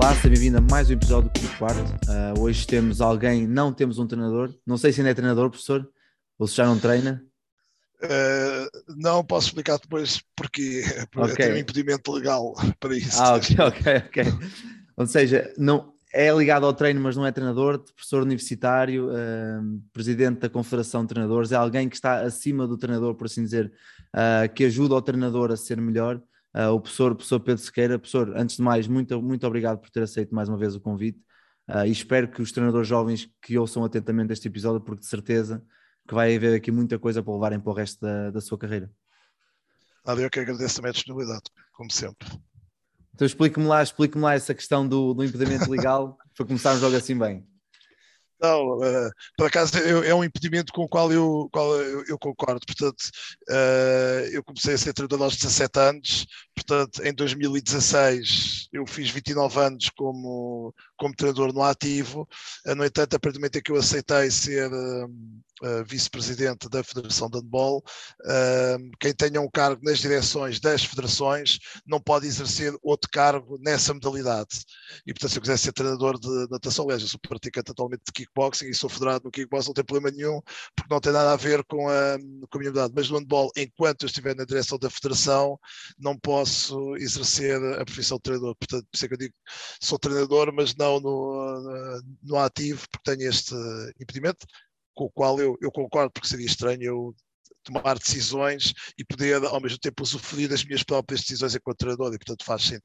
Olá, seja bem-vindo a mais um episódio do Quarto. Uh, hoje temos alguém, não temos um treinador. Não sei se ainda é treinador, professor, ou se já não treina. Uh, não posso explicar depois porque, porque okay. tenho um impedimento legal para isso. Ah, ok, ok, ok. Ou seja, não, é ligado ao treino, mas não é treinador, professor universitário, uh, presidente da Confederação de Treinadores, é alguém que está acima do treinador, por assim dizer, que ajuda o treinador a ser melhor uh, o professor, o professor Pedro Sequeira. Professor, antes de mais, muito, muito obrigado por ter aceito mais uma vez o convite uh, e espero que os treinadores jovens que ouçam atentamente este episódio, porque de certeza que vai haver aqui muita coisa para levarem para o resto da, da sua carreira. Nada, eu que agradeço também a disponibilidade, como sempre. Então explique-me lá, explique-me lá essa questão do, do impedimento legal para começarmos logo assim bem. Não, uh, por acaso é, um impedimento com o qual eu, qual eu, eu concordo. Portanto, uh, eu comecei a ser treinador aos 17 anos, portanto, em 2016 eu fiz 29 anos como, como treinador no ativo. Uh, no entanto, a partir do momento em que eu aceitei ser uh, vice-presidente da Federação de Handball, uh, quem tenha um cargo nas direções das federações não pode exercer outro cargo nessa modalidade. E, portanto, se eu quiser ser treinador de natação, aliás, eu sou praticante atualmente de kickboxing e sou federado no kickboxing, não tem problema nenhum, porque não tem nada a ver com a, com a minha modalidade. Mas no handball, enquanto eu estiver na direção da federação, não posso exercer a profissão de treinador. Portanto, por isso é que eu digo, sou treinador, mas não no, no ativo, porque tenho este impedimento com o qual eu, eu concordo, porque seria estranho eu tomar decisões e poder, ao mesmo tempo, usufruir das minhas próprias decisões enquanto treinador, e portanto faz sentido.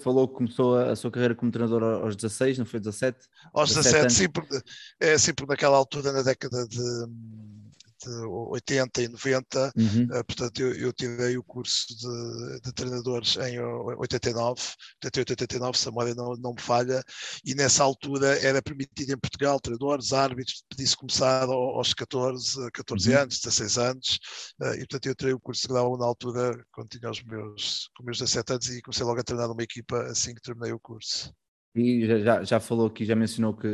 Falou que começou a sua carreira como treinador aos 16, não foi 17? Aos 17, 17 sim, porque, é, sim, porque naquela altura, na década de 80 e 90, uhum. uh, portanto eu, eu, tirei o curso de, de, treinadores em 89, 88, 89, se a memória não, não me falha, e nessa altura era permitido em Portugal treinadores, árbitros, pedisse começar aos 14, 14 uhum. anos, 16 anos, uh, e portanto eu tirei o curso de grau na altura, quando tinha os meus, com meus 17 anos, e comecei logo a treinar uma equipa assim que terminei o curso. E já, já falou aqui, já mencionou que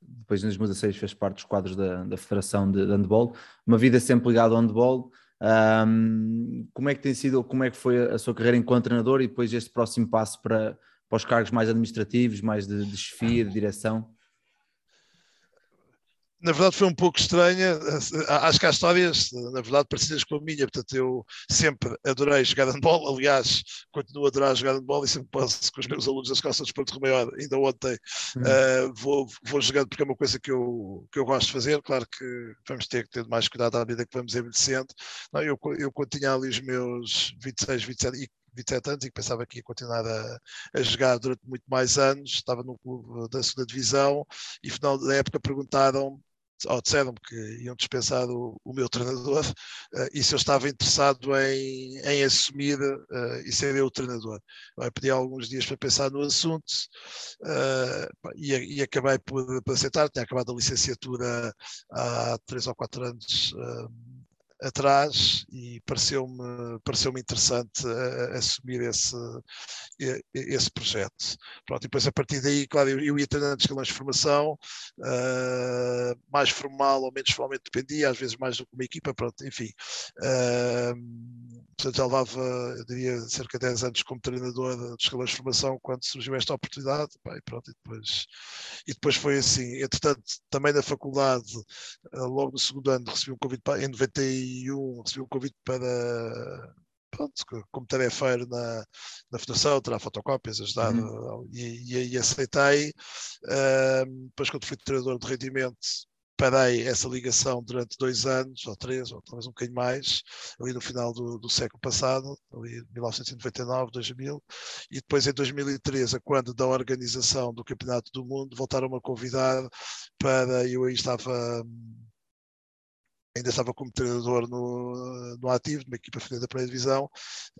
depois em 2016 fez parte dos quadros da, da Federação de, de Handball, uma vida sempre ligada ao handball. Um, como é que tem sido, como é que foi a sua carreira enquanto treinador e depois este próximo passo para, para os cargos mais administrativos, mais de, de chefia, de direção? Na verdade foi um pouco estranha. Acho que há histórias, na verdade, parecidas com a minha. Portanto, eu sempre adorei jogar handball. Aliás, continuo a adorar jogar handball e sempre posso com os meus alunos da Escola de Desporto Maior. Ainda ontem uh, vou, vou jogando porque é uma coisa que eu, que eu gosto de fazer. Claro que vamos ter que ter mais cuidado à medida que vamos envelhecendo. Não, eu, eu quando tinha ali os meus 26, 27 e 27 anos e que pensava que ia continuar a, a, jogar durante muito mais anos. Estava no clube da segunda divisão e, final da época, perguntaram ou disseram-me que iam dispensar o, o meu treinador uh, e se eu estava interessado em, em assumir uh, e ser eu o treinador. Eu pedi alguns dias para pensar no assunto uh, e, e, acabei por, por, aceitar. Tinha acabado a licenciatura há três ou quatro anos atrás e pareceu-me pareceu interessante uh, assumir esse, esse projeto. Pronto, e depois a partir daí, claro, eu, eu ia treinando escalões de formação, uh, mais formal ou menos formalmente dependia, às vezes mais do que uma equipa, pronto, enfim. Uh, portanto, já levava, eu diria, cerca de 10 anos como treinador de escalões de formação quando surgiu esta oportunidade, pá, e pronto, e depois, e depois foi assim. Entretanto, também na faculdade, logo no segundo ano, recebi um convite para, em 90 2001 recebi um convite para, pronto, como tarefeiro na, na Fundação, tirar fotocópias, ajudar uhum. e, e, e, aceitei. Uh, depois, quando fui treinador de rendimento, parei essa ligação durante dois anos, ou três, ou talvez um bocadinho mais, ali no final do, do século passado, ali 1999, 2000, e depois em 2013, quando da organização do Campeonato do Mundo, voltaram-me a convidar para, eu aí estava ainda estava como treinador no, no ativo, numa equipa feminina da primeira divisão,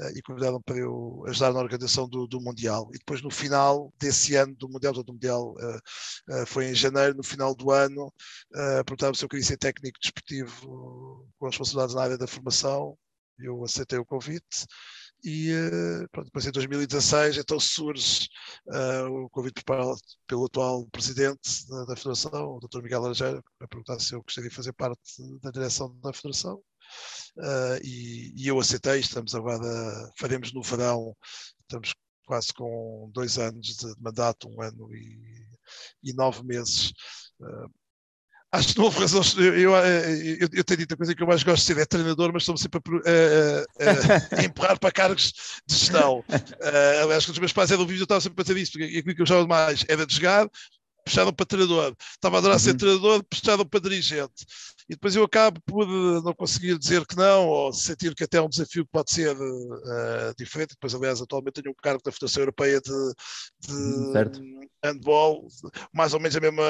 uh, e convidaram para eu ajudar na organização do, do, Mundial. E depois, no final desse ano do Mundial, do Mundial uh, uh, foi em janeiro, no final do ano, uh, perguntaram se eu queria ser técnico desportivo com responsabilidades na área da formação. Eu aceitei o convite e pronto, depois em 2016 então surge uh, o convite pelo, pelo atual presidente da, da, Federação, o Dr. Miguel Laranjeira, para perguntar se eu gostaria de fazer parte da direção da Federação uh, e, e, eu aceitei, estamos agora, faremos no verão, estamos quase com dois anos de mandato, um ano e, e nove meses uh, acho que não houve razão. Eu, eu, eu, eu, tenho dito a coisa que eu mais gosto de ser é treinador, mas estou sempre a, a, a, empurrar para cargos de gestão. Uh, aliás, quando os meus pais eram vivos, eu estava sempre a ter isso, porque aquilo que eu gostava mais era de jogar, puxaram para treinador. Estava a adorar uhum. ser treinador, puxaram para dirigente. E depois eu acabo por eh, não conseguir dizer que não, ou sentir que até é um desafio que pode ser uh, diferente. Depois, aliás, atualmente tenho um cargo da Federação Europeia de, de uhum, handball, mais ou menos a mesma,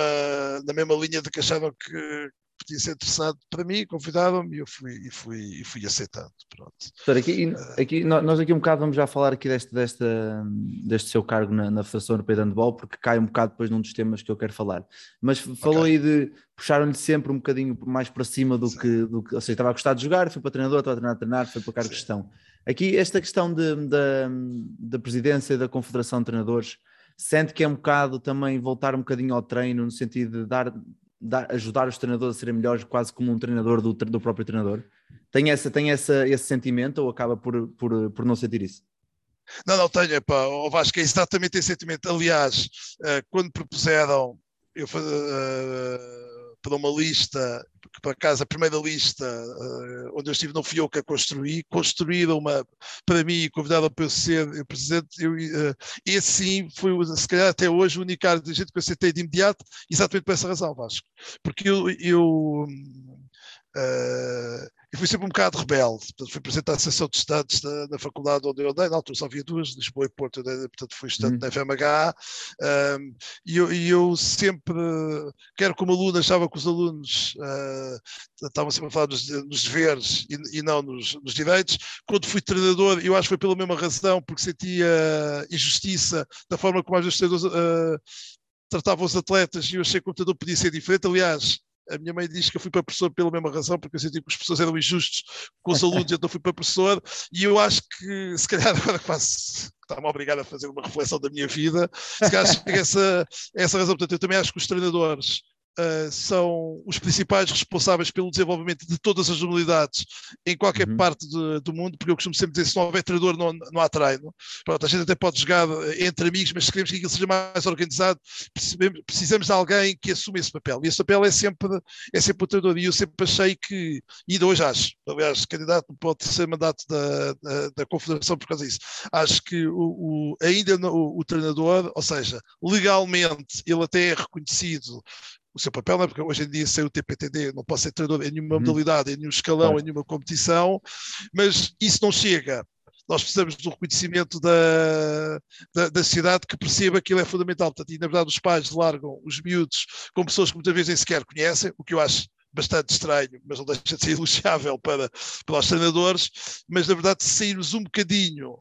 na mesma linha de que achavam que, podia ser interessante para mim, convidaram-me e eu fui, e fui, e fui aceitando. Pronto. aqui, aqui, nós aqui um bocado vamos já falar aqui deste, desta, deste seu cargo na, na Federação Europeia de Handball, porque cai um bocado depois num dos temas que eu quero falar. Mas falou okay. aí de puxaram-lhe sempre um bocadinho mais para cima do que, do que, ou seja, estava a gostar de jogar, foi para treinador, estava a treinar a treinar, foi para cargo Sim. de gestão. Aqui esta questão de, da, da presidência da Confederação de Treinadores, sente que é um bocado também voltar um bocadinho ao treino, no sentido de dar, dar, ajudar os treinadores a serem melhores, quase como um treinador do, do próprio treinador? Tem, essa, tem essa, esse sentimento ou acaba por, por, por não sentir isso? Não, não tenho, epá, o Vasco é exatamente esse sentimento. Aliás, uh, quando propuseram eu, uh, para uma lista, por acaso a primeira lista uh, onde eu estive não fui eu que a construí, construíram uma para mim e convidaram para eu ser o presidente, eu, uh, esse sim foi se calhar até hoje o único dirigente que eu aceitei de imediato, exatamente por essa razão, Vasco, porque eu, eu uh, e fui sempre um bocado rebelde. Portanto, fui presidente da Associação de Estudantes na, na, faculdade onde eu andei, na altura só havia duas, Lisboa e Porto, andei, portanto fui estudante uhum. da FMH, um, e, eu, e, eu, sempre, quer como aluno, achava que os alunos uh, estavam sempre a falar nos, nos deveres e, e não nos, nos, direitos. Quando fui treinador, eu acho que foi pela mesma razão, porque sentia injustiça da forma como às vezes uh, tratavam os atletas e eu achei que o computador podia ser diferente. Aliás, a minha mãe diz que eu fui para professor pela mesma razão, porque eu senti que os professores eram injustos com os alunos, então fui para professor, e eu acho que, se calhar, agora faço, está-me obrigado a fazer uma reflexão da minha vida, se calhar essa, essa razão, portanto, eu também acho que os treinadores uh, são os principais responsáveis pelo desenvolvimento de todas as modalidades em qualquer uhum. parte de, do mundo, porque eu costumo sempre dizer: se não houver treinador, não, não há treino. Pronto, a gente até pode jogar eh, entre amigos, mas se queremos que aquilo seja mais organizado, precisamos de alguém que assuma esse papel. E esse papel é sempre, é sempre o treinador. E eu sempre achei que, e ainda hoje acho, aliás, candidato pode ser mandato da, da, da, Confederação por causa disso. Acho que o, o ainda o, o treinador, ou seja, legalmente ele até é reconhecido o seu papel, não é? porque hoje em dia, sem o TPTD, não posso ser treinador em nenhuma uhum. modalidade, em nenhum escalão, em nenhuma competição, mas isso não chega. Nós precisamos do reconhecimento da, da, da sociedade que perceba que ele é fundamental. Portanto, e na verdade, os pais largam os miúdos com pessoas que muitas vezes nem sequer conhecem, o que eu acho bastante estranho, mas não deixa de ser elogiável para, para os treinadores. Mas na verdade, se sairmos um bocadinho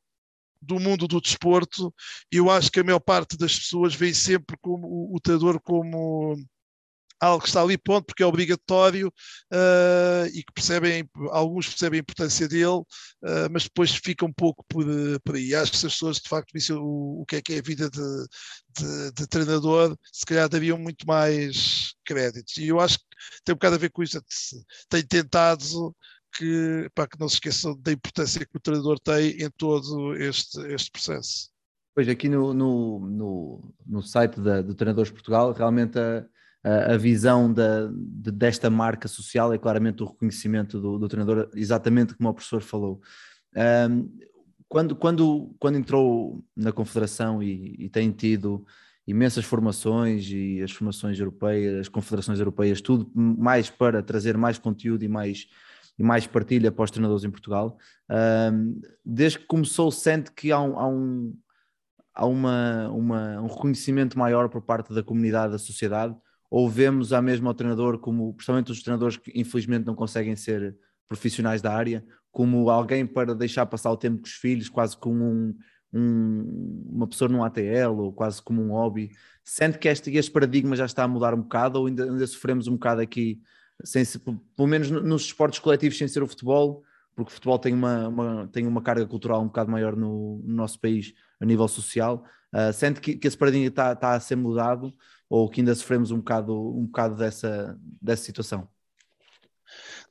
do mundo do desporto, eu acho que a maior parte das pessoas vê sempre como o, o treinador como algo que está ali ponto porque é obrigatório uh, e que percebem, alguns percebem a importância dele, uh, mas depois fica um pouco por, por aí. Acho que se as pessoas de facto vissem o, o que é que é a vida de, de, de, treinador, se calhar dariam muito mais créditos. E eu acho que tem um bocado a ver com isso. Tenho tentado que, para que não se esqueçam da importância que o treinador tem em todo este, este processo. Pois aqui no, no, no, no site da, do Treinadores Portugal, realmente a, a visão da, de, desta marca social é claramente o reconhecimento do, do treinador, exatamente como o professor falou. Um, quando, quando, quando entrou na Confederação e, e, tem tido imensas formações e as formações europeias, as confederações europeias, tudo mais para trazer mais conteúdo e mais, e mais partilha para os treinadores em Portugal. Um, desde que começou, sente que há um, há um, há uma, uma, um reconhecimento maior por parte da comunidade, da sociedade, ou vemos a mesma ao treinador como, principalmente os treinadores que infelizmente não conseguem ser profissionais da área, como alguém para deixar passar o tempo com os filhos, quase como um, um, uma pessoa num ATL ou quase como um hobby. Sente que este, este paradigma já está a mudar um bocado ou ainda, ainda sofremos um bocado aqui, sem, pelo menos nos esportes coletivos, sem ser o futebol, porque o futebol tem uma, uma, tem uma carga cultural um bocado maior no, no nosso país a nível social. Uh, sente que, que esse paradigma está, está a ser mudado ou que ainda sofremos um bocado, um bocado dessa, dessa situação?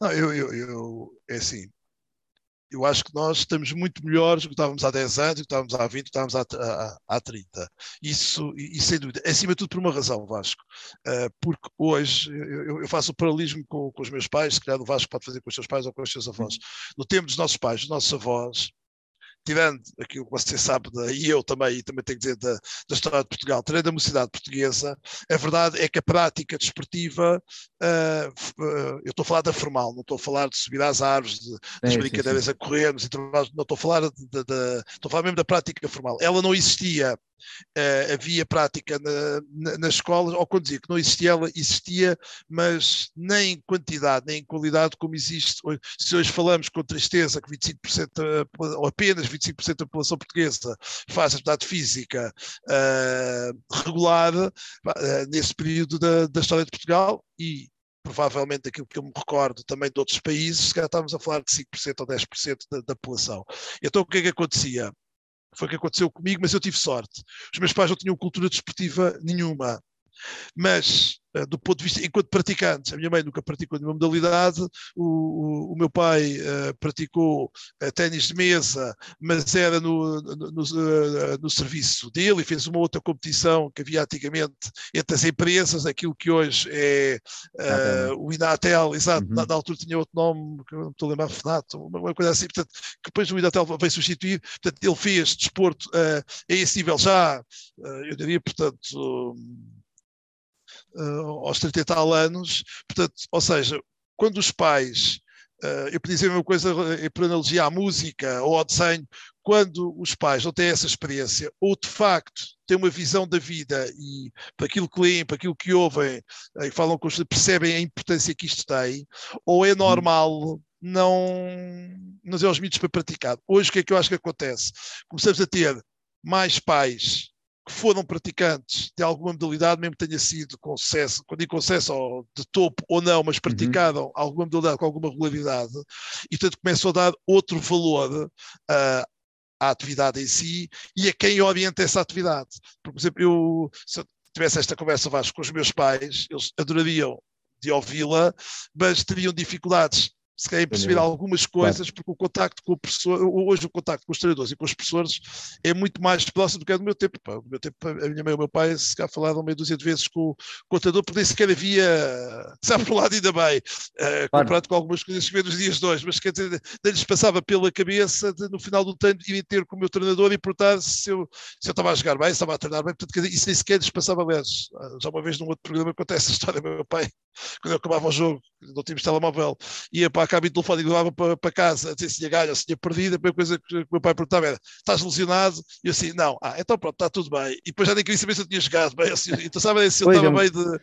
Não, eu, eu, eu, é assim, eu acho que nós estamos muito melhores do que estávamos há 10 anos, do que estávamos há 20, do que estávamos há, há, há 30. Isso, e, sem dúvida, acima de tudo por uma razão, Vasco. Uh, porque hoje eu, eu, faço o paralelismo com, com, os meus pais, se calhar o Vasco pode fazer com os seus pais ou com os seus avós. No tempo dos nossos pais, dos nossos avós, tirando aquilo que você sabe, da, e eu também, e também tenho que dizer da, da história de Portugal, tirando a mocidade portuguesa, a verdade é que a prática desportiva, uh, uh, eu estou a falar da formal, não estou a falar de subir às árvores, de, das é, brincadeiras sim, sim. a correr, não estou a falar de, de, de, estou a falar mesmo da prática formal. Ela não existia uh, havia prática na, na, nas escolas, ou quando dizia que não existia, ela existia, mas nem em quantidade, nem em qualidade como existe. Se hoje falamos com tristeza que 25%, ou apenas 25% da população portuguesa faz atividade física uh, regular, uh, nesse período da, da história de Portugal, e provavelmente aquilo que eu me recordo também de outros países, se calhar estávamos a falar de 5% ou 10% da, da população. Então o que é que acontecia? Foi o que aconteceu comigo, mas eu tive sorte. Os meus pais não tinham cultura desportiva nenhuma. Mas eh, do ponto de vista, enquanto praticantes, a minha mãe nunca praticou nenhuma modalidade, o, o, o meu pai uh, praticou uh, ténis de mesa, mas era no, no, no, uh, no, serviço dele e fez uma outra competição que havia antigamente entre as empresas, aquilo que hoje é o Inatel, exato, uhum. na, na, altura tinha outro nome, que eu não estou a lembrar, FNAT, uma, uma, coisa assim, portanto, que depois o Inatel veio substituir, portanto, ele fez desporto a esse nível já, eu diria, portanto uh, aos 30 e tal anos. Portanto, ou seja, quando os pais, uh, eu podia dizer a mesma coisa por analogia à música ou ao desenho, quando os pais não têm essa experiência, ou de facto têm uma visão da vida e para aquilo que leem, para aquilo que ouvem, e falam com os percebem a importância que isto tem, ou é normal não, não dizer aos mitos para praticar. Hoje o que é que eu acho que acontece? Começamos a ter mais pais que foram praticantes de alguma modalidade, mesmo que tenha sido com sucesso, quando digo com sucesso ou de topo ou não, mas praticaram uhum. alguma modalidade com alguma regularidade, e portanto começam a dar outro valor uh, à atividade em si e a quem orienta essa atividade. Por exemplo, eu, se eu tivesse esta conversa Vasco, com os meus pais, eles adorariam de ouvi-la, mas teriam dificuldades se calhar perceber algumas coisas, claro. porque o contacto com o professor, hoje o contacto com os treinadores e com os professores é muito mais próximo do que é do meu tempo. Pá. Meu tempo, a minha mãe e o meu pai se calhar falaram meia dúzia de vezes com, o treinador, porque nem sequer havia, sabe por um lado ainda bem, uh, claro. comparado com algumas coisas que vê nos dias de hoje, mas quer dizer, nem lhes passava pela cabeça de, no final do treino irem ter com o meu treinador e perguntar se eu, se eu estava a jogar bem, se estava a treinar bem, portanto, quer dizer, isso nem sequer lhes passava, aliás, já uma vez num outro programa acontece a história, meu pai, quando eu acabava o jogo, não tínhamos telemóvel, ia para a cabine telefónica levava para, para casa a dizer se tinha ganho ou se tinha perdido, a primeira coisa que o meu pai perguntava era: estás lesionado? E eu assim, não, ah, então pronto, está tudo bem. E depois já nem queria saber se eu tinha jogado bem, assim, então sabe se eu estava é, bem de.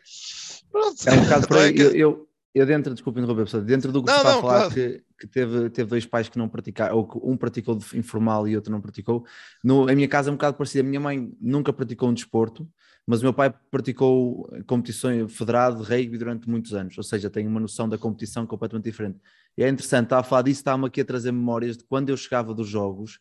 Pronto. É um bocado por aí. Eu, eu, eu dentro, desculpe interromper, pessoal, dentro do que não, está não, a falar, claro. que, que, teve, teve dois pais que não praticaram, ou que um praticou de informal e outro não praticou, no, a minha casa é um bocado parecida. A minha mãe nunca praticou um desporto, mas o meu pai praticou competições federado de rugby durante muitos anos, ou seja, tem uma noção da competição completamente diferente. E é interessante, estava a falar disso, estava-me aqui a trazer memórias de quando eu chegava dos jogos,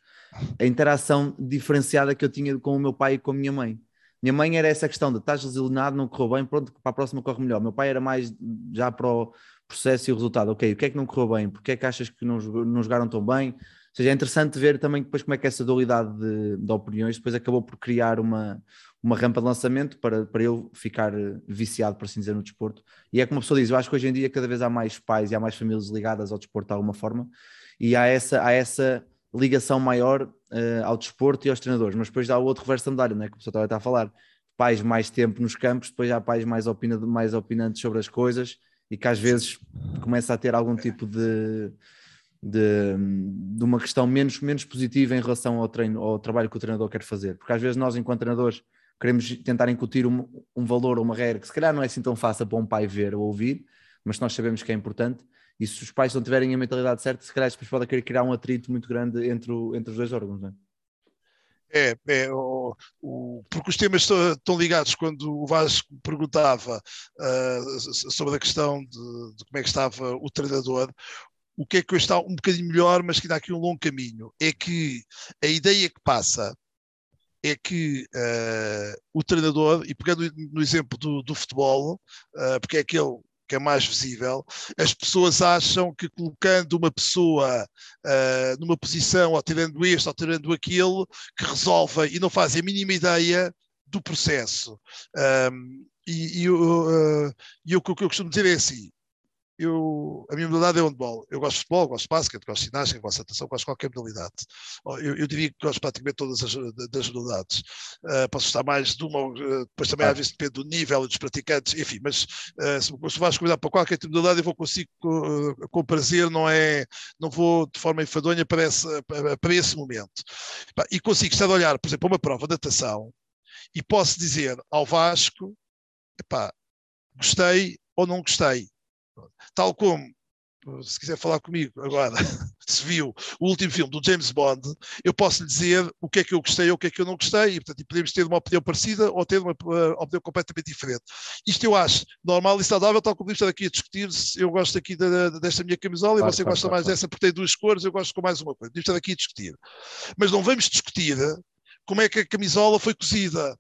a interação diferenciada que eu tinha com o meu pai e com a minha mãe. Minha mãe era essa questão de estás lesionado, não correu bem, pronto, para a próxima corre melhor. Meu pai era mais já para o processo e o resultado. Ok, o que é que não correu bem? Porquê é que achas que não, não jogaram tão bem? Seja, é interessante ver também depois como é que essa dualidade de, de opiniões depois acabou por criar uma, uma rampa de lançamento para, para eu ficar viciado, por assim dizer, no desporto. E é como a pessoa diz, eu acho que hoje em dia cada vez há mais pais e há mais famílias ligadas ao desporto de alguma forma, e há essa, há essa ligação maior uh, ao desporto e aos treinadores, mas depois há o outro reverso medalha, né, que a pessoa estava a falar, pais mais tempo nos campos, depois há pais mais, opina, mais opinantes sobre as coisas e que às vezes começa a ter algum tipo de, de, de, uma questão menos, menos positiva em relação ao treino, ao trabalho que o treinador quer fazer, porque às vezes nós enquanto treinadores queremos tentar incutir um, um valor ou uma regra que se calhar não é assim tão fácil para um pai ver ou ouvir, mas nós sabemos que é importante. E se os pais não tiverem a mentalidade certa, se calhar depois pode querer criar um atrito muito grande entre, o, entre os dois órgãos, não é? É, é o, o, porque os temas estão ligados quando o Vasco perguntava uh, sobre a questão de, de, como é que estava o treinador. O que é que eu está um bocadinho melhor, mas que dá aqui um longo caminho, é que a ideia que passa é que uh, o treinador, e pegando no exemplo do, do futebol, uh, porque é aquele que é mais visível, as pessoas acham que colocando uma pessoa uh, numa posição, ou tirando este, ou tirando aquilo, que resolve e não fazem a mínima ideia do processo. Um, e, e, uh, e o que eu costumo dizer é assim: eu, a minha modalidade é handball. Eu gosto de futebol, gosto de basquete, gosto de ginástica, gosto de natação, gosto de qualquer modalidade. Eu, eu diria que gosto praticamente todas as das modalidades. Uh, posso estar mais de uma, uh, depois também ah. às vezes depende do nível dos praticantes, enfim, mas uh, se, se vais convidar para qualquer tipo de modalidade, eu vou consigo com, com prazer, não é, não vou de forma enfadonha para esse, para, para esse momento. E consigo estar a olhar, por exemplo, uma prova de natação e posso dizer ao Vasco, epá, gostei ou não gostei Tal como, se quiser falar comigo agora, se viu o último filme do James Bond, eu posso lhe dizer o que é que eu gostei ou o que é que eu não gostei, e portanto podemos ter uma opinião parecida ou ter uma uh, opinião completamente diferente. Isto eu acho normal e saudável, tal como estar aqui a discutir, se eu gosto aqui da, desta minha camisola claro, e você claro, gosta claro, mais dessa porque tem duas cores, eu gosto com mais uma coisa. Podemos estar aqui a discutir. Mas não vamos discutir como é que a camisola foi cozida,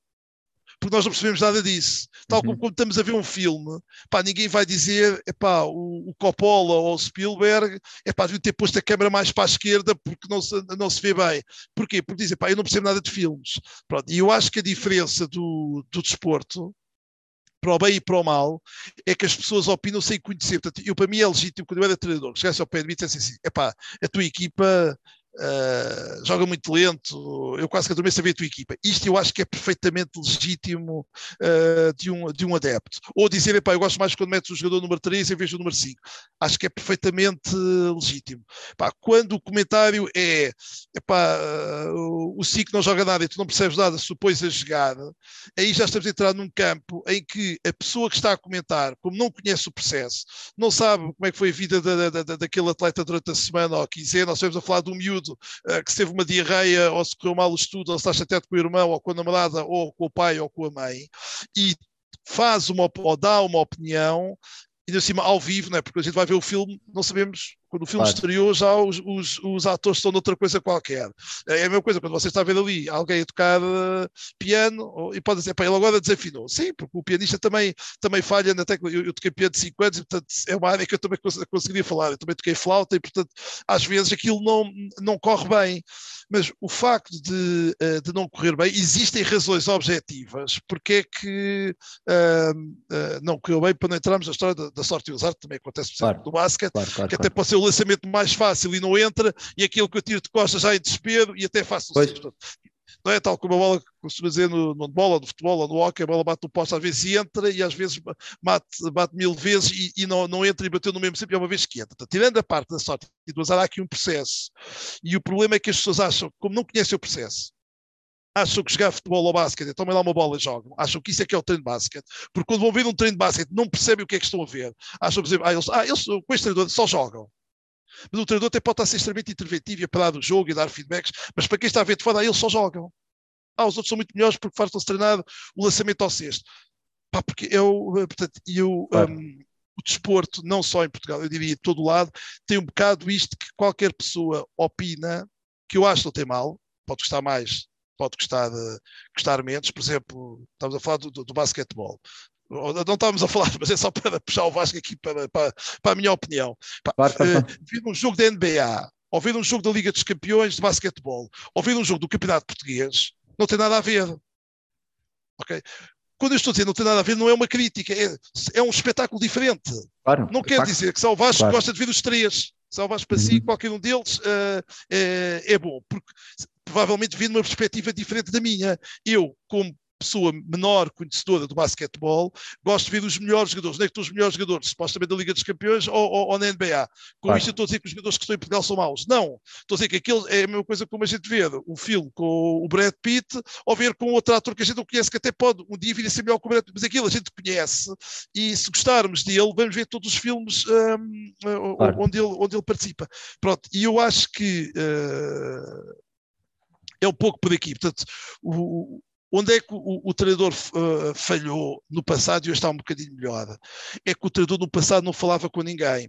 porque nós não percebemos nada disso. Tal uhum. como quando estamos a ver um filme, pá, ninguém vai dizer, epá, o, o Coppola ou o Spielberg, epá, devia ter posto a câmera mais para a esquerda porque não se, não se vê bem. Porquê? Porque dizem, pá, eu não percebo nada de filmes. Pronto, e eu acho que a diferença do, do desporto, para o bem e para o mal, é que as pessoas opinam sem conhecer. Portanto, eu, para mim é legítimo, quando eu era treinador, chegasse ao pé de mim e dissesse assim, epá, a tua equipa Uh, joga muito lento, eu quase que adormeço a ver a tua equipa. Isto eu acho que é perfeitamente legítimo uh, de, um, de um adepto. Ou dizer, eu gosto mais quando metes o jogador número 3 em vez do número 5. Acho que é perfeitamente legítimo. Epá, quando o comentário é epá, uh, o 5 não joga nada e tu não percebes nada, supões a jogada, aí já estamos a entrar num campo em que a pessoa que está a comentar, como não conhece o processo, não sabe como é que foi a vida da, da, da, daquele atleta durante a semana ou a quinzena, nós estamos a falar um miúdo miúdo uh, que teve uma diarreia ou se correu mal o estudo, ou se está chateado com o irmão, ou com a namorada, ou com o pai, ou com a mãe, e faz uma, ou dá uma opinião, e acima ao vivo, né? porque a gente vai ver o filme, não sabemos quando o filme claro. estreou, já os, os, os, atores estão noutra coisa qualquer. É a mesma coisa, quando você está a ver ali alguém a tocar uh, piano, e pode dizer, pá, ele agora desafinou. Sim, porque o pianista também, também falha na tecla. Eu, eu toquei piano de 5 anos, e portanto é uma área que eu também conseguiria falar. Eu também toquei flauta, e portanto, às vezes aquilo não, não corre bem. Mas o facto de, uh, de não correr bem, existem razões objetivas porque é que uh, não correu bem para não entrarmos na história da, da sorte e usar, também acontece por exemplo, claro. no basquete, claro, que até pode ser o lançamento mais fácil e não entra, e aquilo que eu tiro de costas já em desespero e até faço. Não é tal como a bola costuma dizer no, no bola, no futebol ou no hockey, a bola bate no posto, às vezes entra e às vezes bate, bate mil vezes e, e não, não entra e bateu no mesmo sempre, é uma vez que entra. tirando a parte da sorte e do azar, há aqui um processo. E o problema é que as pessoas acham, como não conhecem o processo, acham que jogar futebol ou basquete, tomem lá uma bola e jogam, acham que isso é que é o treino de basquete, porque quando vão ver um treino de basquete não percebem o que é que estão a ver, acham, por exemplo, ah, eles, ah, eles com este treinador só jogam. Mas o treinador até pode estar a ser extremamente interventivo e a parar do jogo e dar feedbacks, mas para quem está a ver de fora, eles só jogam. Ah, os outros são muito melhores porque faz-se treinar o lançamento ao cesto. Pá, porque eu, eh, portanto, eu, claro. um, o desporto, não só em Portugal, eu diria em todo o lado, tem um bocado isto que qualquer pessoa opina, que eu acho que não tem mal, pode gostar mais, pode gostar, de, gostar menos. Por exemplo, estamos a falar do, do, do basquetebol não estávamos a falar, mas é só para puxar o Vasco aqui para, para, para a minha opinião. Claro, claro. Uh, vir um jogo da NBA, ou ver um jogo da Liga dos Campeões de basquetebol, ou ver um jogo do Campeonato Português, não tem nada a ver. Ok? Quando eu estou a dizer não tem nada a ver, não é uma crítica, é, é um espetáculo diferente. Claro, não quer dizer que só o Vasco claro. gosta de ver os três. Só o Vasco para uhum. si, qualquer um deles uh, é, é bom, porque provavelmente vi numa perspectiva diferente da minha. Eu, como pessoa menor conhecedora do basquetebol, gosto de ver os melhores jogadores. Onde é que estão os melhores jogadores? Supostamente da Liga dos Campeões ou, ou, ou na NBA. Com Claro. isto eu estou a dizer que os jogadores que estão em Portugal são maus. Não. Estou a dizer que aquele é a mesma coisa como a gente vê um filme com o Brad Pitt ou ver com outro ator que a gente não conhece, que até pode um dia vir a ser melhor que o Brad Pitt, mas aquilo a gente conhece e se gostarmos dele, vamos ver todos os filmes hum, Claro. onde, ele, onde ele participa. Pronto, e eu acho que uh, é um pouco por aqui. Portanto, o, onde é que o, o treinador uh, falhou no passado e hoje está um bocadinho melhor? É que o treinador no passado não falava com ninguém.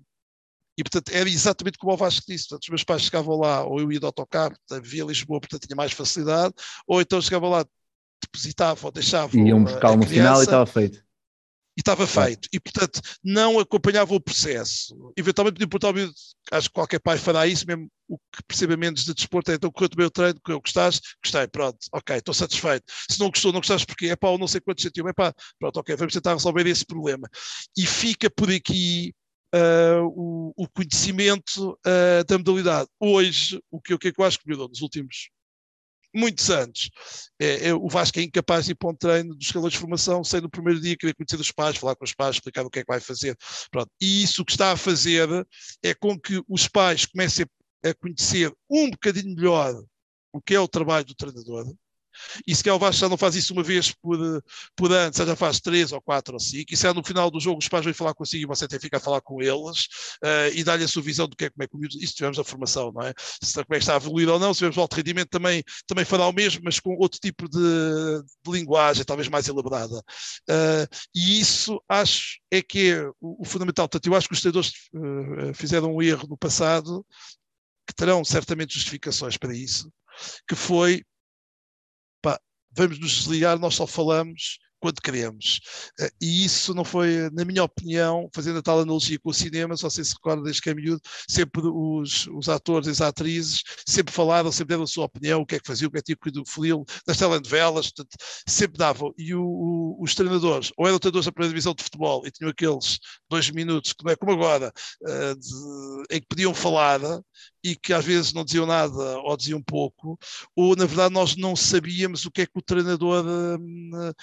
E, portanto, era exatamente como o Vasco disse. Portanto, os meus pais chegavam lá, ou eu ia de autocarro, portanto, via Lisboa, portanto, tinha mais facilidade, ou então chegava lá, depositava ou deixava Iam buscar a no final e estava feito. E estava feito. E, portanto, não acompanhava o processo. Eventualmente, podia miúdo, acho que qualquer pai fará isso, mesmo o que perceba menos de desporto, é então correu o meu treino, correu, gostaste? Gostei, pronto, ok, estou satisfeito. Se não gostou, não gostaste porquê? É pá, ou não sei quantos sentiam, é pá, pronto, ok, vamos tentar resolver esse problema. E fica por aqui ah, o, o conhecimento ah, da modalidade. Hoje, o que, o que é que eu acho que melhorou nos últimos muitos anos. É, é, o Vasco é incapaz de ir para um treino dos escalões de formação sem no primeiro dia querer conhecer os pais, falar com os pais, explicar o que é que vai fazer. Pronto. E isso que está a fazer é com que os pais comecem a conhecer um bocadinho melhor o que é o trabalho do treinador. E se calhar o Vasco já não faz isso uma vez por, por ano, já faz três ou quatro ou cinco, e se é no final do jogo os pais vêm falar consigo e você tem que ficar a falar com eles uh, e dar-lhe a sua visão do que é como é que o isso tivemos a formação, não é? Se, como é que está a evoluir ou não, se tivermos alto rendimento também, também fará o mesmo, mas com outro tipo de, de linguagem, talvez mais elaborada. Uh, e isso acho é que é o, o fundamental. Portanto, eu acho que os treinadores uh, fizeram um erro no passado, que terão certamente justificações para isso, que foi vamos nos desligar, nós só falamos quando queremos. Uh, e isso não foi, na minha opinião, fazendo a tal analogia com o cinema, se você se recorda desde que é miúdo, sempre os, os atores e as atrizes sempre falaram, sempre deram a sua opinião, o que é que faziam, o que é que tinha corrido o filme, das telenovelas, portanto, sempre davam. E o, o, os treinadores, ou eram treinadores da primeira divisão de futebol e tinham aqueles dois minutos, é como agora, uh, de, em que podiam falar e que às vezes não diziam nada ou diziam pouco, ou na verdade nós não sabíamos o que é que o treinador uh,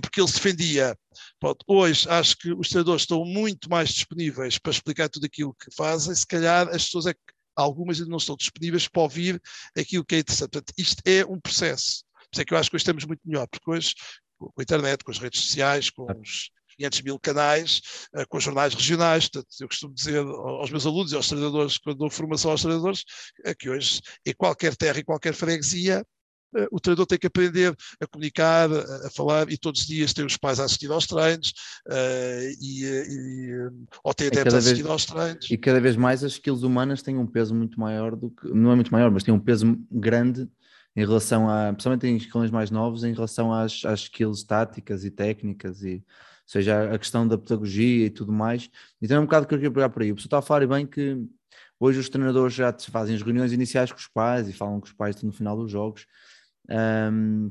porque ele se defendia. Pronto, hoje acho que os treinadores estão muito mais disponíveis para explicar tudo aquilo que fazem, se calhar as pessoas é que algumas ainda não estão disponíveis para ouvir aquilo que é interessante. Portanto, isto é um processo. Por isso é que eu acho que hoje estamos muito melhor, porque hoje, com a internet, com as redes sociais, com os 500 mil canais, uh, com os jornais regionais. Portanto, eu costumo dizer aos meus alunos e aos treinadores, quando dou formação aos treinadores, é que hoje, em qualquer terra, em qualquer freguesia, o treinador tem que aprender a comunicar, a, falar, e todos os dias tem os pais a assistir aos treinos, uh, e, e, ou tem até a assistir vez, aos treinos. E cada vez mais as skills humanas têm um peso muito maior do que, não é muito maior, mas têm um peso grande em relação a, principalmente em escalões mais novos, em relação às, às skills táticas e técnicas e ou seja, a questão da pedagogia e tudo mais. Então é um bocado que eu queria pegar por aí. O pessoal está a falar bem que hoje os treinadores já fazem as reuniões iniciais com os pais e falam com os pais no final dos jogos. Um,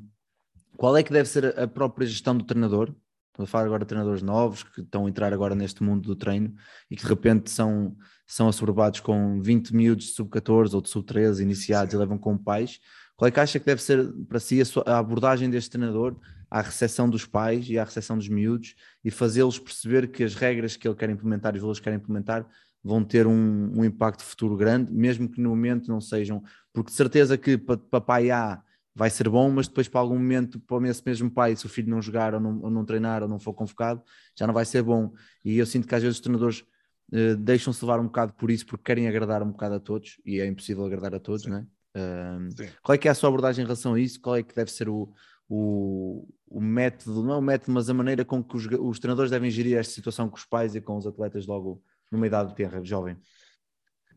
qual é que deve ser a própria gestão do treinador? Estou a falar agora de treinadores novos que estão a entrar agora neste mundo do treino e que de repente são, são assoberbados com 20 miúdos de sub-14 ou de sub-13 iniciados Sim. e levam com pais. Qual é que acha que deve ser para si a, sua, a abordagem deste treinador à recepção dos pais e à recepção dos miúdos e fazê-los perceber que as regras que ele quer implementar e os valores que quer implementar vão ter um, um, impacto futuro grande, mesmo que no momento não sejam, porque de certeza que para, para pai A vai ser bom, mas depois para algum momento, para esse mesmo pai, se o filho não jogar ou não, ou não treinar ou não for convocado, já não vai ser bom. E eu sinto que às vezes os treinadores uh, deixam-se levar um bocado por isso, porque querem agradar um bocado a todos, e é impossível agradar a todos, Sim. não é? Uh, qual é que é a sua abordagem em relação a isso? Qual é que deve ser o, o, o método, não é o método, mas a maneira com que os, os treinadores devem gerir esta situação com os pais e com os atletas logo numa idade terra, jovem?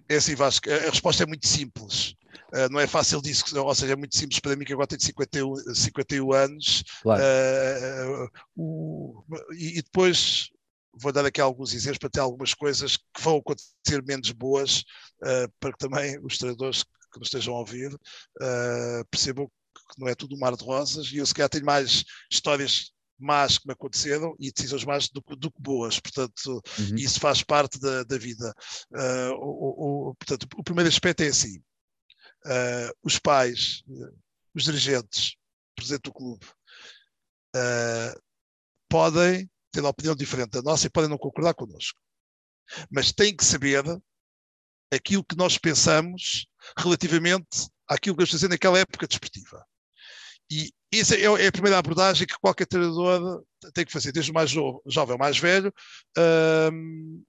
É assim, Vasco, a resposta é muito simples. Uh, não é fácil disso, ou seja, é muito simples para mim que agora tenho 51, 51 anos. Claro. Uh, o, e, e, depois vou dar aqui alguns exemplos para ter algumas coisas que vão acontecer menos boas, uh, para que também os treinadores que nos estejam a ouvir percebam que não é tudo um mar de rosas e eu se calhar tenho mais histórias más que me aconteceram e decisões más do, do que boas, portanto uhum. isso faz parte da, da vida. Uh, o, o, portanto, o primeiro aspecto é assim, uh, os pais, os dirigentes, o presidente do clube, uh, podem ter uma opinião diferente da nossa e podem não concordar connosco. Mas têm que saber aquilo que nós pensamos relativamente àquilo que eles fazendo naquela época desportiva. E essa é, é a primeira abordagem que qualquer treinador tem que fazer, desde o mais jo jovem ao mais velho. Um,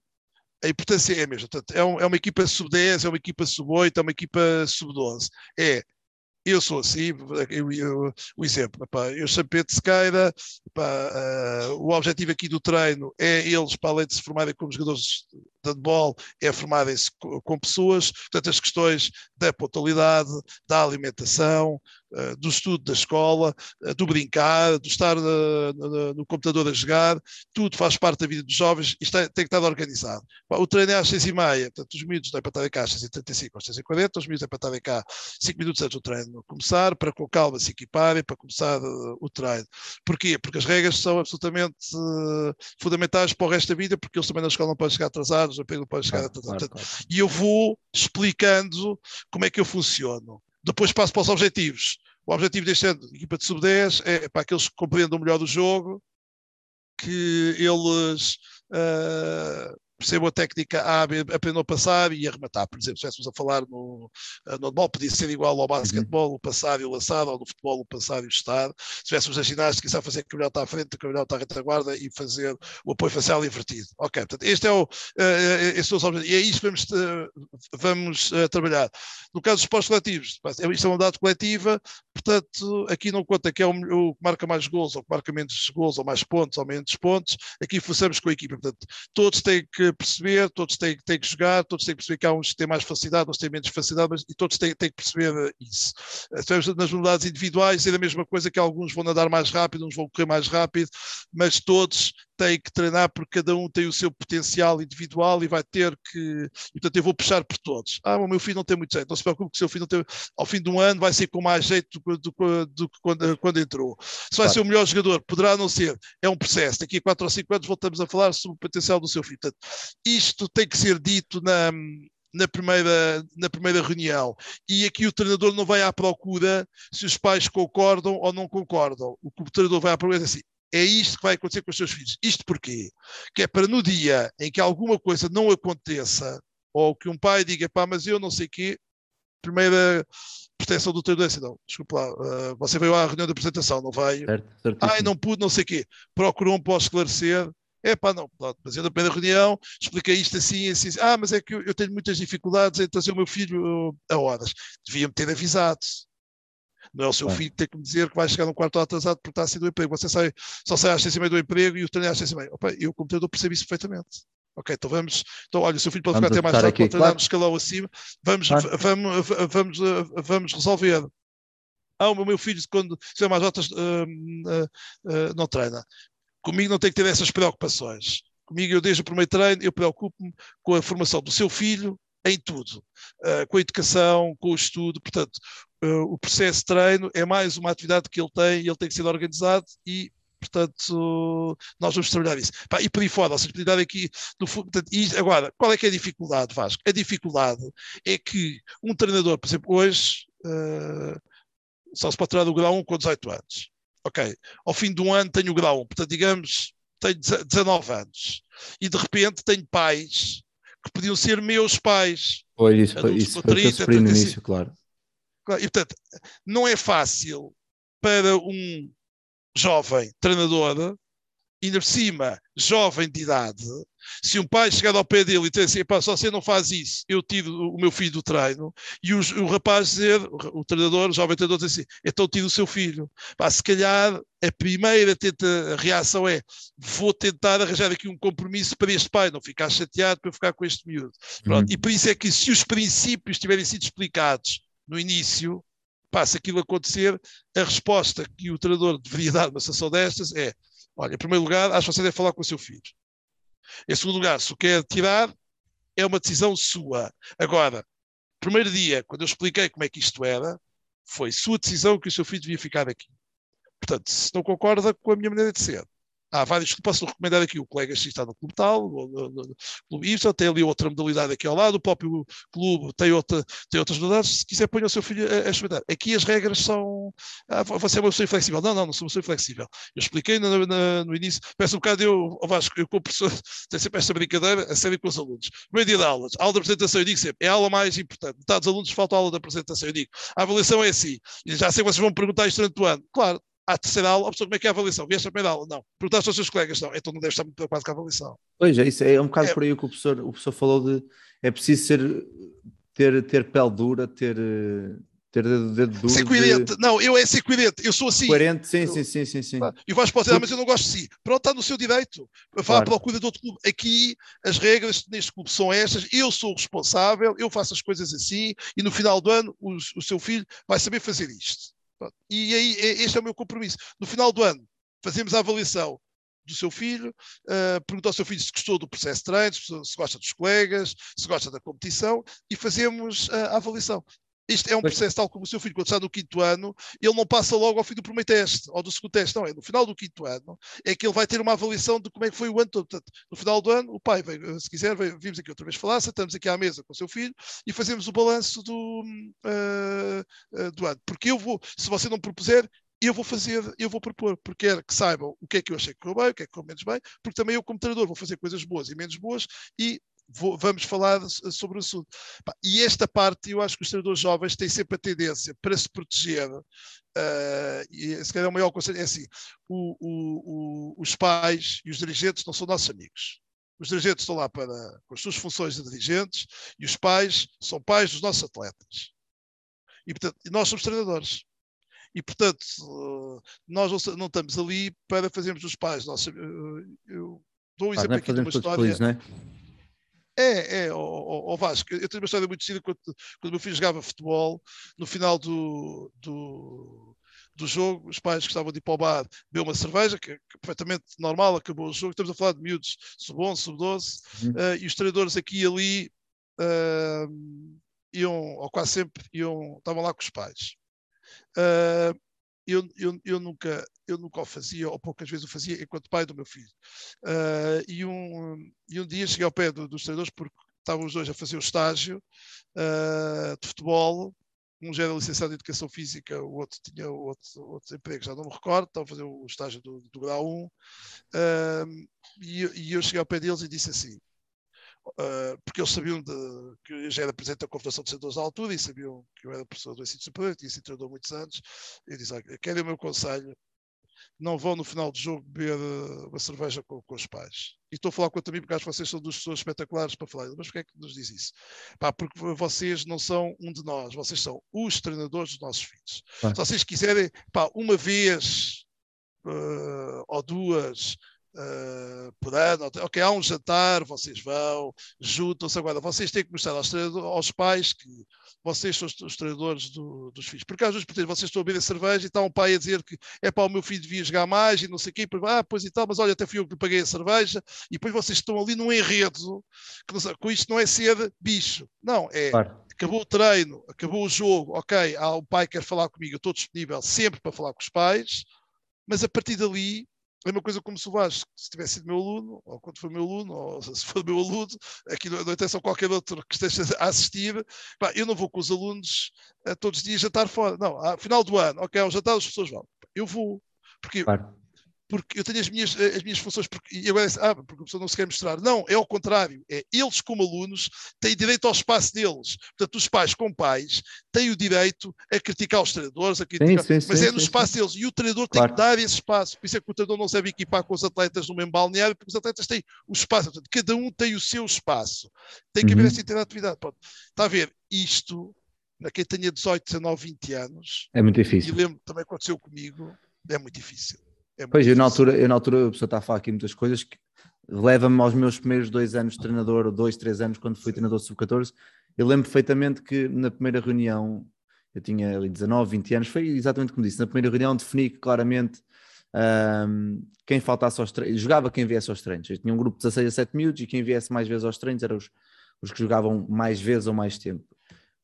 a importância é a mesma. Portanto, é, um, é, uma equipa sub-10, é uma equipa sub-8, é uma equipa sub-12. É eu sou assim, eu, eu, o exemplo, pá, eu sou Pedro Sequeira, uh, o objetivo aqui do treino é eles, para além de se formarem como jogadores de handball, é formarem-se com pessoas, portanto as questões da pontualidade, da alimentação, uh, do estudo da escola, uh, do brincar, do estar no, no computador a jogar, tudo faz parte da vida dos jovens e está, tem que estar organizado. o treino é às seis e meia, portanto os miúdos é para estarem cá às seis e trinta e cinco, às seis e quarenta, os miúdos é para estarem cá cinco minutos antes do treino começar, para com calma se equiparem, para começar o treino. Porquê? Porque as regras são absolutamente fundamentais para o resto da vida, porque eles também na escola não podem chegar atrasados, o pode chegar claro. Claro, claro. E eu vou explicando como é que eu funciono. Depois passo para os objetivos. O objetivo deste ano, equipa de sub-10, é para aqueles que compreendam melhor do jogo, que eles uh, percebo a técnica A, aprendam a passar e arrematar. Por exemplo, se estivéssemos a falar no, eh, no handball, podia ser igual ao basquetebol, o passar e o lançar, ou no futebol, o passar e o estar. Se estivéssemos na ginástica, só fazer que o está à frente, o está à retaguarda e fazer o apoio facial invertido. Ok, portanto, este é o, uh, este é o e é isto que vamos, uh, vamos uh, trabalhar. No caso dos esportes coletivos, isto é uma data coletiva, portanto, aqui não conta que é o, o que marca mais gols, ou que marca menos gols, ou mais pontos, ou menos pontos, aqui façamos com a equipa. Portanto, todos têm que perceber, todos têm, têm que jogar, todos têm que perceber que há uns que têm mais facilidade, outros têm menos facilidade, mas, e todos têm, têm que perceber isso. Estamos nas modalidades individuais, é a mesma coisa que alguns vão nadar mais rápido, uns vão correr mais rápido, mas todos têm que treinar porque cada um tem o seu potencial individual e vai ter que. E, portanto, eu vou puxar por todos. Ah, o meu filho não tem muito jeito, não se preocupe que o seu filho não tem. Ao fim de um ano vai ser com mais jeito do que quando, quando, entrou. Se vai claro. ser o melhor jogador, poderá não ser. É um processo. Daqui a 4 ou 5 anos voltamos a falar sobre o potencial do seu filho. Portanto, isto tem que ser dito na, na primeira, na primeira reunião. E aqui o treinador não vai à procura se os pais concordam ou não concordam. O que o treinador vai à procura é assim: é isto que vai acontecer com os seus filhos. Isto porquê? Que é para no dia em que alguma coisa não aconteça, ou que um pai diga, pá, mas eu não sei o quê, primeira proteção do é assim, não, desculpa lá, uh, você veio à reunião de apresentação, não veio? Certo, Ai, não pude, não sei o quê. Procurou um para esclarecer, é pá, não, pronto, mas eu na primeira reunião expliquei isto assim, assim, assim, ah, mas é que eu, eu tenho muitas dificuldades em trazer o meu filho a horas. Devia-me ter avisado. Não é o seu filho que tem que me dizer que vai chegar no quarto atrasado porque está a sair do emprego. Você sai, só sai às seis e meia do emprego e o treino é às seis e meia. Opa, eu, como treinador, percebo isso perfeitamente. Ok, então vamos. Então, olha, o seu filho pode vamos ficar até mais tarde para treinar claro. no escalão acima. Vamos, claro. vamos, vamos, vamos resolver. Ah, o meu filho, quando é mais altas, uh, uh, uh, não treina. Comigo não tem que ter essas preocupações. Comigo, eu desde o primeiro treino, eu preocupo-me com a formação do seu filho em tudo, com a educação, com o estudo. Portanto, o processo de treino é mais uma atividade que ele tem e ele tem que ser organizado e portanto, nós vamos trabalhar isso. Pá, e por aí fora, a sensibilidade aqui, no, portanto, e agora, qual é que é a dificuldade, Vasco? A dificuldade é que um treinador, por exemplo, hoje, uh, só se pode treinar do grau 1 com 18 anos. Ok, ao fim de um ano tenho o grau 1, portanto, digamos, tenho 19 anos. E de repente tenho pais que podiam ser meus pais. Foi isso, foi, isso foi 30, que eu no início, claro. E, portanto, não é fácil para um jovem treinador, ainda por cima, jovem de idade, se um pai chegar ao pé dele e dizer assim, se você não faz isso, eu tiro o meu filho do treino, e o, o rapaz dizer, o, o treinador, o jovem treinador dizer assim, então tiro o seu filho. Pá, se calhar a primeira tenta, a reação é, vou tentar arranjar aqui um compromisso para este pai, não ficar chateado para ficar com este miúdo. Uhum. E por isso é que se os princípios tiverem sido explicados no início, se aquilo acontecer, a resposta que o treinador deveria dar numa situação destas é, olha, em primeiro lugar, acho que você deve falar com o seu filho. Em segundo lugar, se o quer tirar, é uma decisão sua. Agora, primeiro dia, quando eu expliquei como é que isto era, foi sua decisão que o seu filho devia ficar aqui. Portanto, se não concorda com a minha maneira de ser, há vários que posso recomendar aqui. O colega X está no clube tal, no, no, no clube Y, tem ali outra modalidade aqui ao lado, o próprio clube tem, outra, tem outras modalidades. Se quiser, ponha o seu filho a, a experimentar. Aqui as regras são. Ah, você é uma pessoa inflexível. Não, não, não sou uma pessoa inflexível. Eu expliquei no, no, no início, peço um bocado, eu, oh Vasco, eu como professor, tenho sempre esta brincadeira, a série com os alunos. Primeiro dia de aulas, a aula de apresentação, eu digo sempre, é a aula mais importante. Metade dos alunos falta a aula de apresentação. Eu digo, a avaliação é assim. E já sei que vocês vão perguntar isto durante o ano. Claro, à terceira aula, a pessoa, como é que é a avaliação? Vieste a primeira aula? Não. Perguntaste aos seus colegas? Não. Então não deve estar muito preocupado com a avaliação. Pois é, isso é um bocado é. por aí o que o professor, o professor falou de é preciso ser, ter, ter pele dura, ter, ter dedo, dedo duro. Ser coerente. De... Não, eu é ser coerente. Eu sou assim. Coerente, sim, eu, sim, sim, sim, sim. E vais para dizer, mas eu não gosto de si. Pronto, está no seu direito. Vá claro. procura de outro clube. Aqui, as regras neste clube são estas. Eu sou o responsável, eu faço as coisas assim e no final do ano o, o seu filho vai saber fazer isto. E aí, este é o meu compromisso. No final do ano, fazemos a avaliação do seu filho, uh, pergunta ao seu filho se gostou do processo de treino, se gosta dos colegas, se gosta da competição e fazemos uh, a avaliação. Isto é um processo tal como o seu filho, quando está no quinto ano, ele não passa logo ao fim do primeiro teste ou do segundo teste, não, é no final do quinto ano, é que ele vai ter uma avaliação de como é que foi o ano todo. Portanto, no final do ano, o pai, vem, se quiser, vimos aqui outra vez falar, sentamos aqui à mesa com o seu filho e fazemos o balanço do, uh, uh, do ano. Porque eu vou, se você não propuser, eu vou fazer, eu vou propor, porque quero que saibam o que é que eu achei que correu bem, o que é que correu menos bem, porque também eu, como treinador, vou fazer coisas boas e menos boas e vou, vamos falar sobre o assunto. E esta parte, eu acho que os treinadores jovens têm sempre a tendência para se proteger, uh, e se calhar é o maior conselho, é assim, o, o, o, os pais e os dirigentes não são nossos amigos. Os dirigentes estão lá para, com as suas funções de dirigentes e os pais são pais dos nossos atletas. E, portanto, nós somos treinadores. E, portanto, nós não, estamos ali para fazermos os pais. Nós, eu dou um exemplo aqui de uma história. Feliz, não é? É, é, o, Vasco. Eu tenho uma história muito conhecida quando, quando meu filho jogava futebol, no final do, do, do jogo, os pais gostavam de ir para o bar beber uma cerveja, que é perfeitamente normal, acabou o jogo. Estamos a falar de miúdos sub-11, sub-12, uhum. uh, e os treinadores aqui e ali uh, iam, ou quase sempre, iam, estavam lá com os pais. Uh, eu, eu, eu, nunca, eu nunca o fazia, ou poucas vezes o fazia, enquanto pai do meu filho. Uh, e, um, e um dia cheguei ao pé do, dos treinadores, porque estavam os dois a fazer o estágio uh, de futebol. Um já era licenciado em Educação Física, o outro tinha outro, outro emprego, já não me recordo, estava a fazer o estágio do, do grau 1. Uh, e, e eu cheguei ao pé deles e disse assim: Uh, porque eles sabiam de, que eu já era presidente da Confederação de Senadores à altura e sabiam que eu era professor do ensino superior, tinha sido treinador muitos anos. Eu disse: querem o meu conselho? Não vão no final do jogo beber uh, uma cerveja com, com, os pais. E estou a falar com a mim porque acho que vocês são duas pessoas espetaculares para falar. Mas porquê é que nos diz isso? Pá, porque vocês não são um de nós, vocês são os treinadores dos nossos filhos. Se vocês quiserem, pá, uma vez uh, ou duas uh, por ano, ok, há um jantar, vocês vão, juntam-se. Agora, vocês têm que mostrar aos, aos pais que vocês são os, os treinadores do, dos filhos. Porque às vezes, por exemplo, vocês estão a beber a cerveja e está um pai a dizer que é para o meu filho devia jogar mais e não sei o quê, ah, pois e tal, mas olha, até fui eu que lhe paguei a cerveja, e depois vocês estão ali num enredo, que não, com isto não é ser bicho, não, é. Claro. Acabou o treino, acabou o jogo, ok, há, o pai que quer falar comigo, eu estou disponível sempre para falar com os pais, mas a partir dali é uma coisa como se o Vasco, se tivesse sido meu aluno, ou quando foi meu aluno, ou se for meu aluno, aqui não, não interessa qualquer outro que esteja a assistir, pá, eu não vou com os alunos a, eh, todos os dias jantar fora. Não, ao final do ano, ok, ao jantar as pessoas vão. Eu vou. Porque claro porque eu tenho as minhas, as minhas funções, porque, e agora ah, porque a pessoa não se quer mostrar. Não, é ao contrário. É eles, como alunos, têm direito ao espaço deles. Portanto, os pais, como pais, têm o direito a criticar os treinadores, a criticar, sim, sim, mas sim, é no espaço deles. E o treinador claro. tem que dar esse espaço. Por isso é que o treinador não deve equipar com os atletas no mesmo balneário, porque os atletas têm o espaço. Portanto, cada um tem o seu espaço. Tem que uhum. haver essa interatividade. Pronto. Está a ver? Isto, a quem tenha 18, 19, 20 anos. É muito difícil. E lembro também aconteceu comigo. É muito difícil. É pois, eu na, altura, eu na altura, a pessoa está a falar aqui muitas coisas que leva-me aos meus primeiros dois anos de treinador, dois, três anos, quando fui treinador sub-14. Eu lembro perfeitamente que na primeira reunião, eu tinha ali 19, 20 anos, foi exatamente como disse, na primeira reunião defini claramente um, quem faltasse aos treinos, jogava quem viesse aos treinos. Eu tinha um grupo de 16 a 7 minutos e quem viesse mais vezes aos treinos eram os, os que jogavam mais vezes ou mais tempo.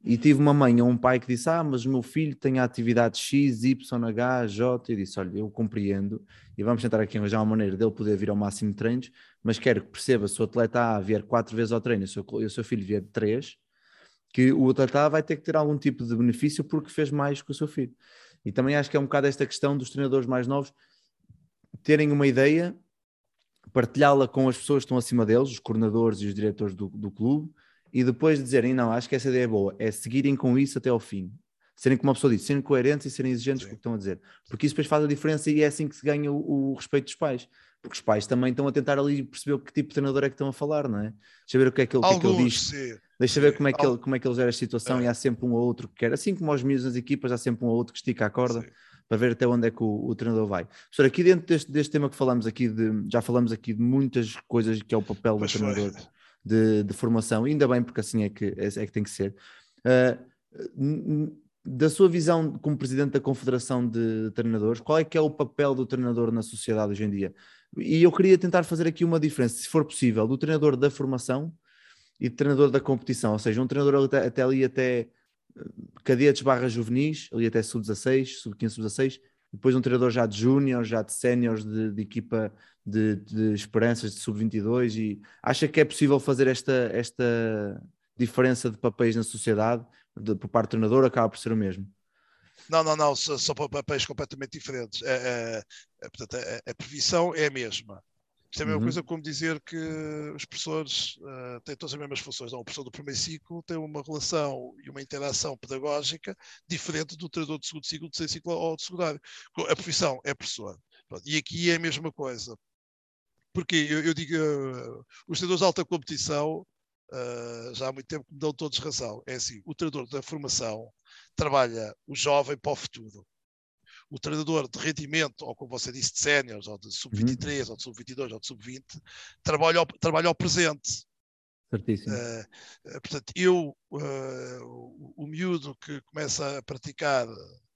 E tive uma mãe ou um pai que disse: Ah, mas o meu filho tem a atividade X, Y, H, J. Eu disse: Olha, eu compreendo e vamos tentar aqui arranjar uma maneira dele poder vir ao máximo de treinos, mas quero que perceba: se o atleta A vier quatro vezes ao treino e o seu, e seu filho vier três, que o atleta A vai ter que ter algum tipo de benefício porque fez mais que o seu filho. E também acho que é um bocado esta questão dos treinadores mais novos terem uma ideia, partilhá-la com as pessoas que estão acima deles, os coordenadores e os diretores do, do clube e depois dizerem, não, acho que essa ideia é boa, é seguirem com isso até ao fim. Serem, como a pessoa disse, serem coerentes e serem exigentes com o que estão a dizer. Porque isso depois faz a diferença e é assim que se ganha o, o respeito dos pais. Porque os pais também estão a tentar ali perceber que tipo de treinador é que estão a falar, não é? Deixa ver o que é que ele, Alguns, que é que ele diz. sim. Deixa ver como é, que ele, como é que ele gera a situação É. e há sempre um ou outro que quer. Assim como aos miúdos nas equipas, há sempre um ou outro que estica a corda Sim. para ver até onde é que o, o treinador vai. Professor, aqui dentro deste, deste tema que falamos aqui, de, já falamos aqui de muitas coisas que é o papel do Pois foi. De, de formação, ainda bem, porque assim é que, é, é que tem que ser. Ah, n- da sua visão como presidente da Confederação de Treinadores, qual é que é o papel do treinador na sociedade hoje em dia? E eu queria tentar fazer aqui uma diferença, se for possível, do treinador da formação e do treinador da competição, ou seja, um treinador até, até ali até eh, cadetes barra juvenis, ali até sub-16, sub-15, sub-16, depois um treinador já de júnior, já de séniores de, de equipa de, de esperanças de sub-22 e acha que é possível fazer esta, esta diferença de papéis na sociedade de- por parte do treinador acaba por ser o mesmo. Não, não, não, só para papéis completamente diferentes. É, é, é, portanto, a, a previsão é a mesma. Isto é a mesma Uhum. coisa como dizer que os professores eh, têm todas as mesmas funções. Não, o professor do primeiro ciclo tem uma relação e uma interação pedagógica diferente do treinador de segundo ciclo, de terceiro ciclo ou de secundário. A profissão é professor. E aqui é a mesma coisa. Porque eu, eu digo, eh, os treinadores de alta competição, eh, já há muito tempo que me dão todos razão. É assim, o treinador da formação trabalha o jovem para o futuro. O treinador de rendimento, ou como você disse, de séniores, ou de sub-23, ou de sub-22, ou de sub-20, trabalha, ao- trabalha ao presente. Certíssimo. Eh, portanto, eu, o, o miúdo que começa a praticar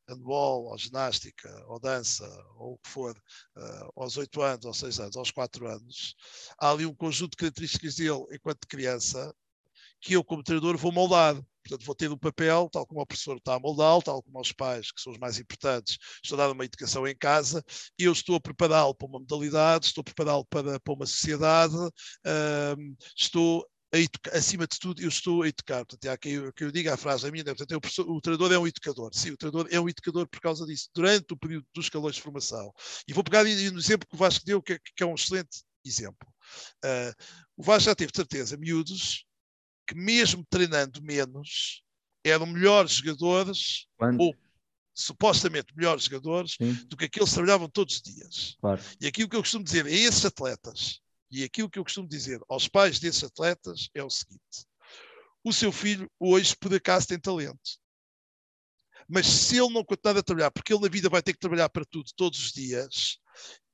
handball, ou ginástica, ou dança, ou o que for, eh, aos 8 anos, aos 6 anos, aos 4 anos, há ali um conjunto de características dele enquanto criança que eu, como treinador, vou moldar. Portanto, vou ter um papel, tal como o professor está a moldá-lo, tal como os pais, que são os mais importantes, estou a dar uma educação em casa, eu estou a prepará-lo para uma modalidade, estou a prepará-lo para, para uma sociedade, ahm, estou acima de tudo, eu estou a educar. Portanto, há quem eu, que eu diga a frase a minha, né? portanto, é o, o treinador é um educador. Sim, o treinador é um educador por causa disso, durante o período dos escalões de formação. E vou pegar no exemplo que o Vasco deu, que é, que é um excelente exemplo. Ah, o Vasco já teve certeza miúdos que, mesmo treinando menos, eram melhores jogadores, Quando- ou supostamente melhores jogadores, Sim, do que aqueles que trabalhavam todos os dias. claro. E aquilo que eu costumo dizer a esses atletas, e aquilo que eu costumo dizer aos pais desses atletas é o seguinte: o seu filho hoje, por acaso, tem talento. Mas se ele não continuar a trabalhar, porque ele na vida vai ter que trabalhar para tudo todos os dias,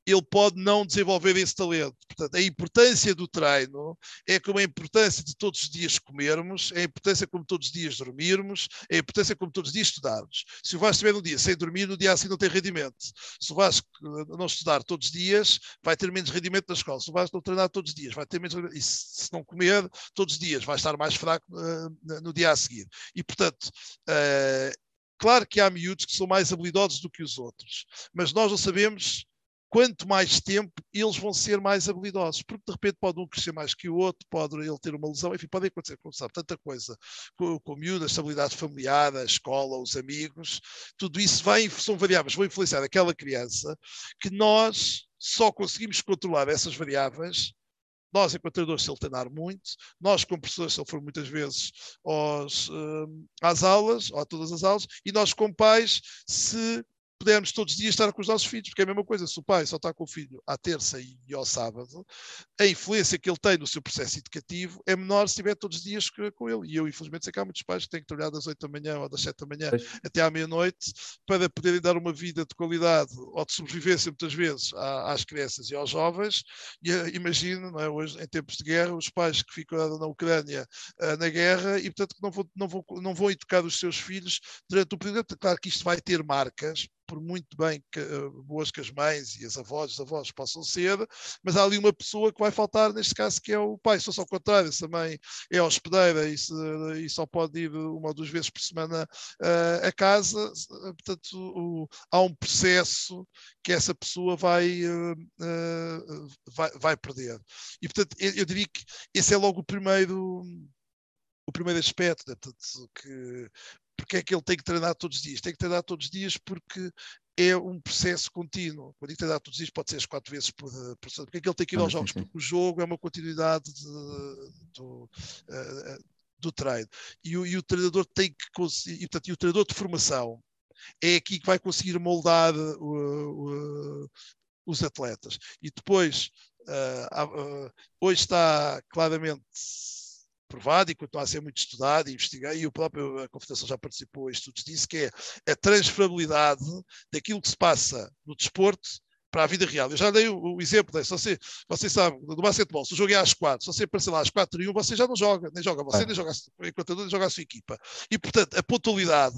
ele pode não desenvolver esse talento. Portanto, a importância do treino é como a importância de todos os dias comermos, é a importância como todos os dias dormirmos, é a importância como todos os dias estudarmos. Se o Vasco estiver um dia sem dormir, no dia assim não tem rendimento. Se o Vasco eh, não estudar todos os dias, vai ter menos rendimento na escola. Se o Vasco não treinar todos os dias, vai ter menos rendimento. E se não comer todos os dias, vai estar mais fraco eh, no dia a seguir. E, portanto, eh, claro que há miúdos que são mais habilidosos do que os outros, mas nós não sabemos quanto mais tempo eles vão ser mais habilidosos, porque de repente pode um crescer mais que o outro, pode ele ter uma lesão, enfim, pode acontecer, como sabe, tanta coisa com, com o miúdo, a estabilidade familiar, a escola, os amigos, tudo isso vai, são variáveis, vão influenciar aquela criança que nós só conseguimos controlar essas variáveis nós, enquanto treinadores, se ele treinar muito, nós, como professores, se ele for muitas vezes aos, hum, às aulas, ou a todas as aulas, e nós, como pais, se pudermos todos os dias estar com os nossos filhos, porque é a mesma coisa, se o pai só está com o filho à terça e ao sábado, a influência que ele tem no seu processo educativo é menor se estiver todos os dias co- com ele. E eu, infelizmente, sei que há muitos pais que têm que trabalhar das 8 da manhã ou das 7 da manhã Pois. até à meia-noite para poderem dar uma vida de qualidade ou de sobrevivência, muitas vezes, às crianças e aos jovens. E eh, imagino, é, hoje, em tempos de guerra, os pais que ficam na Ucrânia ah, na guerra e, portanto, que não vão, não, vão, não vão educar os seus filhos durante o período. Claro que isto vai ter marcas por muito bem que, uh, boas que as mães e as avós, os avós possam ser, mas há ali uma pessoa que vai faltar, neste caso, que é o pai. Se fosse ao contrário, se a mãe é hospedeira e, se, e só pode ir uma ou duas vezes por semana uh, a casa, portanto, o, há um processo que essa pessoa vai, vai, vai perder. E, portanto, eu, eu diria que esse é logo o primeiro o primeiro aspecto, né? Portanto, que, porque é que ele tem que treinar todos os dias? Tem que treinar todos os dias porque é um processo contínuo. Quando digo treinar todos os dias, pode ser as quatro vezes por, por Porque é que ele tem que ir aos jogos? Porque o jogo é uma continuidade de, do, uh, do treino. E o, e o, treinador tem que conseguir, e, portanto, e o treinador de formação é aqui que vai conseguir moldar uh, uh, os atletas. E depois, hoje está claramente provado e continua a ser muito estudado e investigado, e o próprio a Confederação já participou em estudos disso, que é a transferabilidade daquilo que se passa no desporto para a vida real. Eu já dei o, o exemplo, né? se você, você sabe, do basquetebol, se o jogo é às quatro, se você aparecer lá às quatro e um, você já não joga, nem joga você, é. nem joga enquanto nem joga a sua equipa. E, portanto, a pontualidade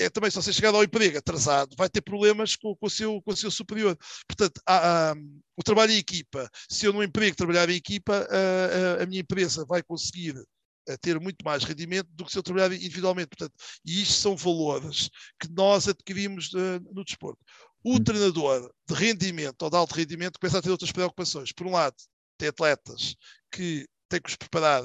é também, se você chegar ao emprego atrasado, vai ter problemas com, com, o, seu, com o seu superior. Portanto, há, há, o trabalho em equipa, se eu no emprego trabalhar em equipa, a, a, a minha empresa vai conseguir eh, ter muito mais rendimento do que se eu trabalhar individualmente. Portanto, e isto são valores que nós adquirimos uh, no desporto. O hum. treinador de rendimento ou de alto rendimento começa a ter outras preocupações. Por um lado, tem atletas que têm que os preparar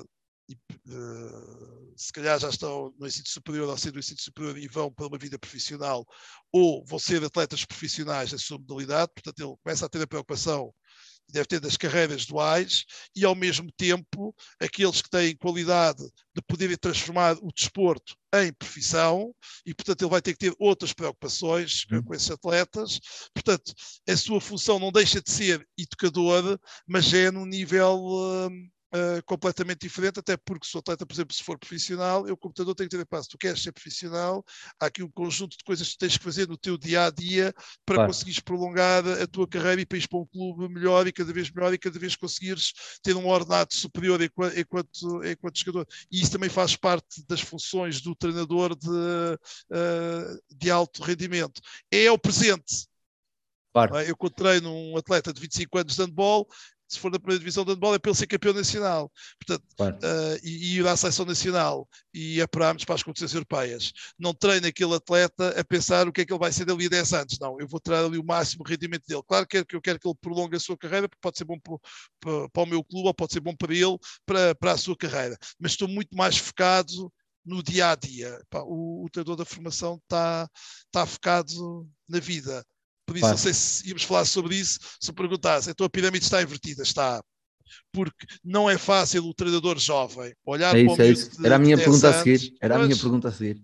e, uh, se calhar já estão no ensino superior ou ser do ensino superior e vão para uma vida profissional ou vão ser atletas profissionais da sua modalidade, portanto ele começa a ter a preocupação deve ter das carreiras duais e ao mesmo tempo aqueles que têm qualidade de poderem transformar o desporto em profissão e portanto ele vai ter que ter outras preocupações com esses atletas. Portanto a sua função não deixa de ser educador mas é no nível hum, uh, completamente diferente, até porque se o atleta, por exemplo, se for profissional, eu, o computador, tenho que ter passo. Tu queres ser profissional, há aqui um conjunto de coisas que tens que fazer no teu dia a dia para claro. conseguires prolongar a tua carreira e para ir para um clube melhor e cada vez melhor e cada vez conseguires ter um ordenado superior enquanto, enquanto, enquanto jogador. E isso também faz parte das funções do treinador de, uh, de alto rendimento. É o presente. Claro. É? Eu treino um atleta de 25 anos de handball, se for da primeira divisão de handball, é para ele ser campeão nacional. Portanto, claro. uh, e, e ir à seleção nacional e apurarmos para as competições europeias. Não treino aquele atleta a pensar o que é que ele vai ser dali a 10 anos. Não, eu vou treinar ali o máximo rendimento dele. Claro que eu quero que ele prolongue a sua carreira, porque pode ser bom para, para, para o meu clube ou pode ser bom para ele, para, para a sua carreira. Mas estou muito mais focado no dia a dia. o, o treinador da formação está, está focado na vida por isso, não sei se íamos falar sobre isso, se perguntasse, então a pirâmide está invertida, está. Porque não é fácil o treinador jovem olhar é isso, para o é isso. Era a minha pergunta anos, a seguir. Era mas... a minha pergunta a seguir.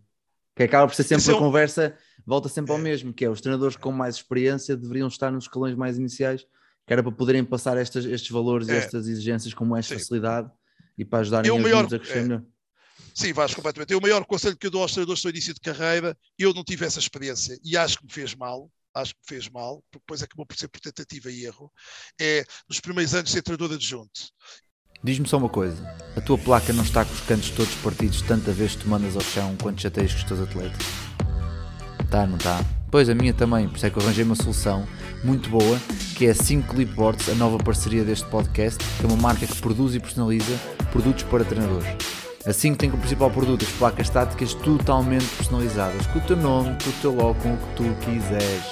Que acaba por ser sempre a é um... conversa, volta sempre ao é. mesmo, que é os treinadores com mais experiência deveriam estar nos escalões mais iniciais, que era para poderem passar estas, estes valores e é. estas exigências com mais Sim. facilidade e para ajudarem os maior, a crescer é. melhor. Sim, Vasco, completamente. o maior conselho que eu dou aos treinadores no início de carreira, eu não tive essa experiência e acho que me fez mal, acho que fez mal, porque depois acabou por ser por tentativa e erro, é nos primeiros anos ser treinador adjunto. Diz-me só uma coisa: a tua placa não está com os cantos todos partidos tanta vez que tu mandas ao chão quando chateias com os teus atletas? Tá, não tá? Pois a minha também, por isso é que eu arranjei uma solução muito boa, que é a 5 Clipboards, a nova parceria deste podcast, que é uma marca que produz e personaliza produtos para treinadores. Assim que tem como principal produto as placas estáticas totalmente personalizadas, com o teu nome, com o teu logo, com o que tu quiseres.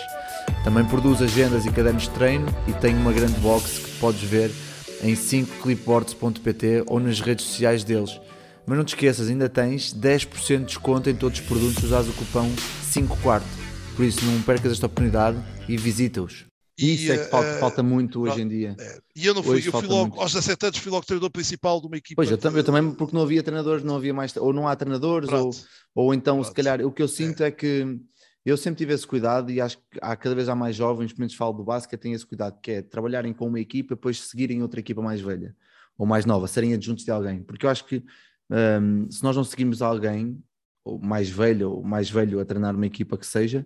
Também produz agendas e cadernos de treino e tem uma grande box que podes ver em 5clipboards.pt ou nas redes sociais deles. Mas não te esqueças, ainda tens 10% de desconto em todos os produtos usados o cupom 5 quarto. Por isso não percas esta oportunidade e visita-os. E, Isso é que falta, uh, falta muito hoje em dia. É. E eu não fui, hoje eu fui logo, muito. aos 17 anos, fui logo treinador principal de uma equipa. Pois, eu, eu também, porque não havia treinadores, não havia mais, ou não há treinadores, ou, ou então, Pronto. se calhar, o que eu sinto é, é que eu sempre tive esse cuidado e acho que há cada vez há mais jovens, pelo menos falo do basquete, têm esse cuidado, que é trabalharem com uma equipa e depois seguirem outra equipa mais velha ou mais nova, serem adjuntos de alguém. Porque eu acho que um, se nós não seguirmos alguém, ou mais velho, ou mais velho a treinar uma equipa que seja,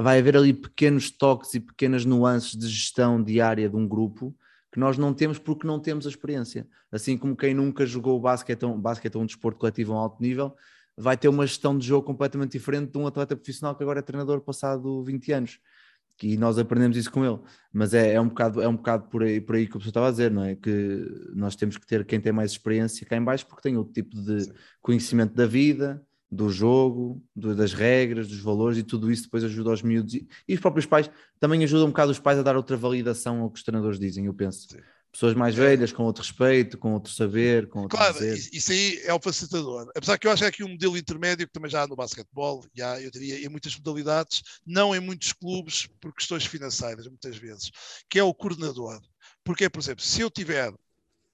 vai haver ali pequenos toques e pequenas nuances de gestão diária de um grupo que nós não temos porque não temos a experiência. Assim como quem nunca jogou basquete, basquete é um desporto coletivo a um alto nível, vai ter uma gestão de jogo completamente diferente de um atleta profissional que agora é treinador passado 20 anos. E nós aprendemos isso com ele. Mas é, é um bocado, é um bocado por, aí, por aí que o pessoal estava a dizer, não é? Que nós temos que ter quem tem mais experiência cá em baixo porque tem outro tipo de Sim. conhecimento da vida, do jogo, do- das regras, dos valores e tudo isso depois ajuda aos miúdos e, e os próprios pais também ajudam um bocado os pais a dar outra validação ao que os treinadores dizem, eu penso. Sim. Pessoas mais velhas, com outro respeito, com outro saber, com outro Claro, dizer. isso isso aí é o facilitador. Apesar que eu acho que há aqui um modelo intermédio que também já há no basquetebol, e há, eu diria, em muitas modalidades, não em muitos clubes, por questões financeiras, muitas vezes, que é o coordenador. Porque, por exemplo, se eu tiver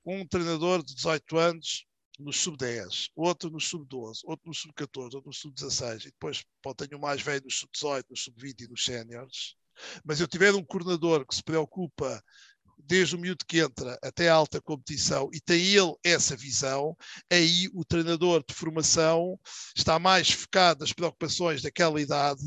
um treinador de 18 anos no sub-10, outro no sub-12, outro no sub-14, outro no sub-16, e depois pode um mais velho no sub-18, no sub-20 e nos séniores, mas eu tiver um coordenador que se preocupa desde o miúdo que entra até a alta competição e tem ele essa visão, aí o treinador de formação está mais focado nas preocupações daquela idade,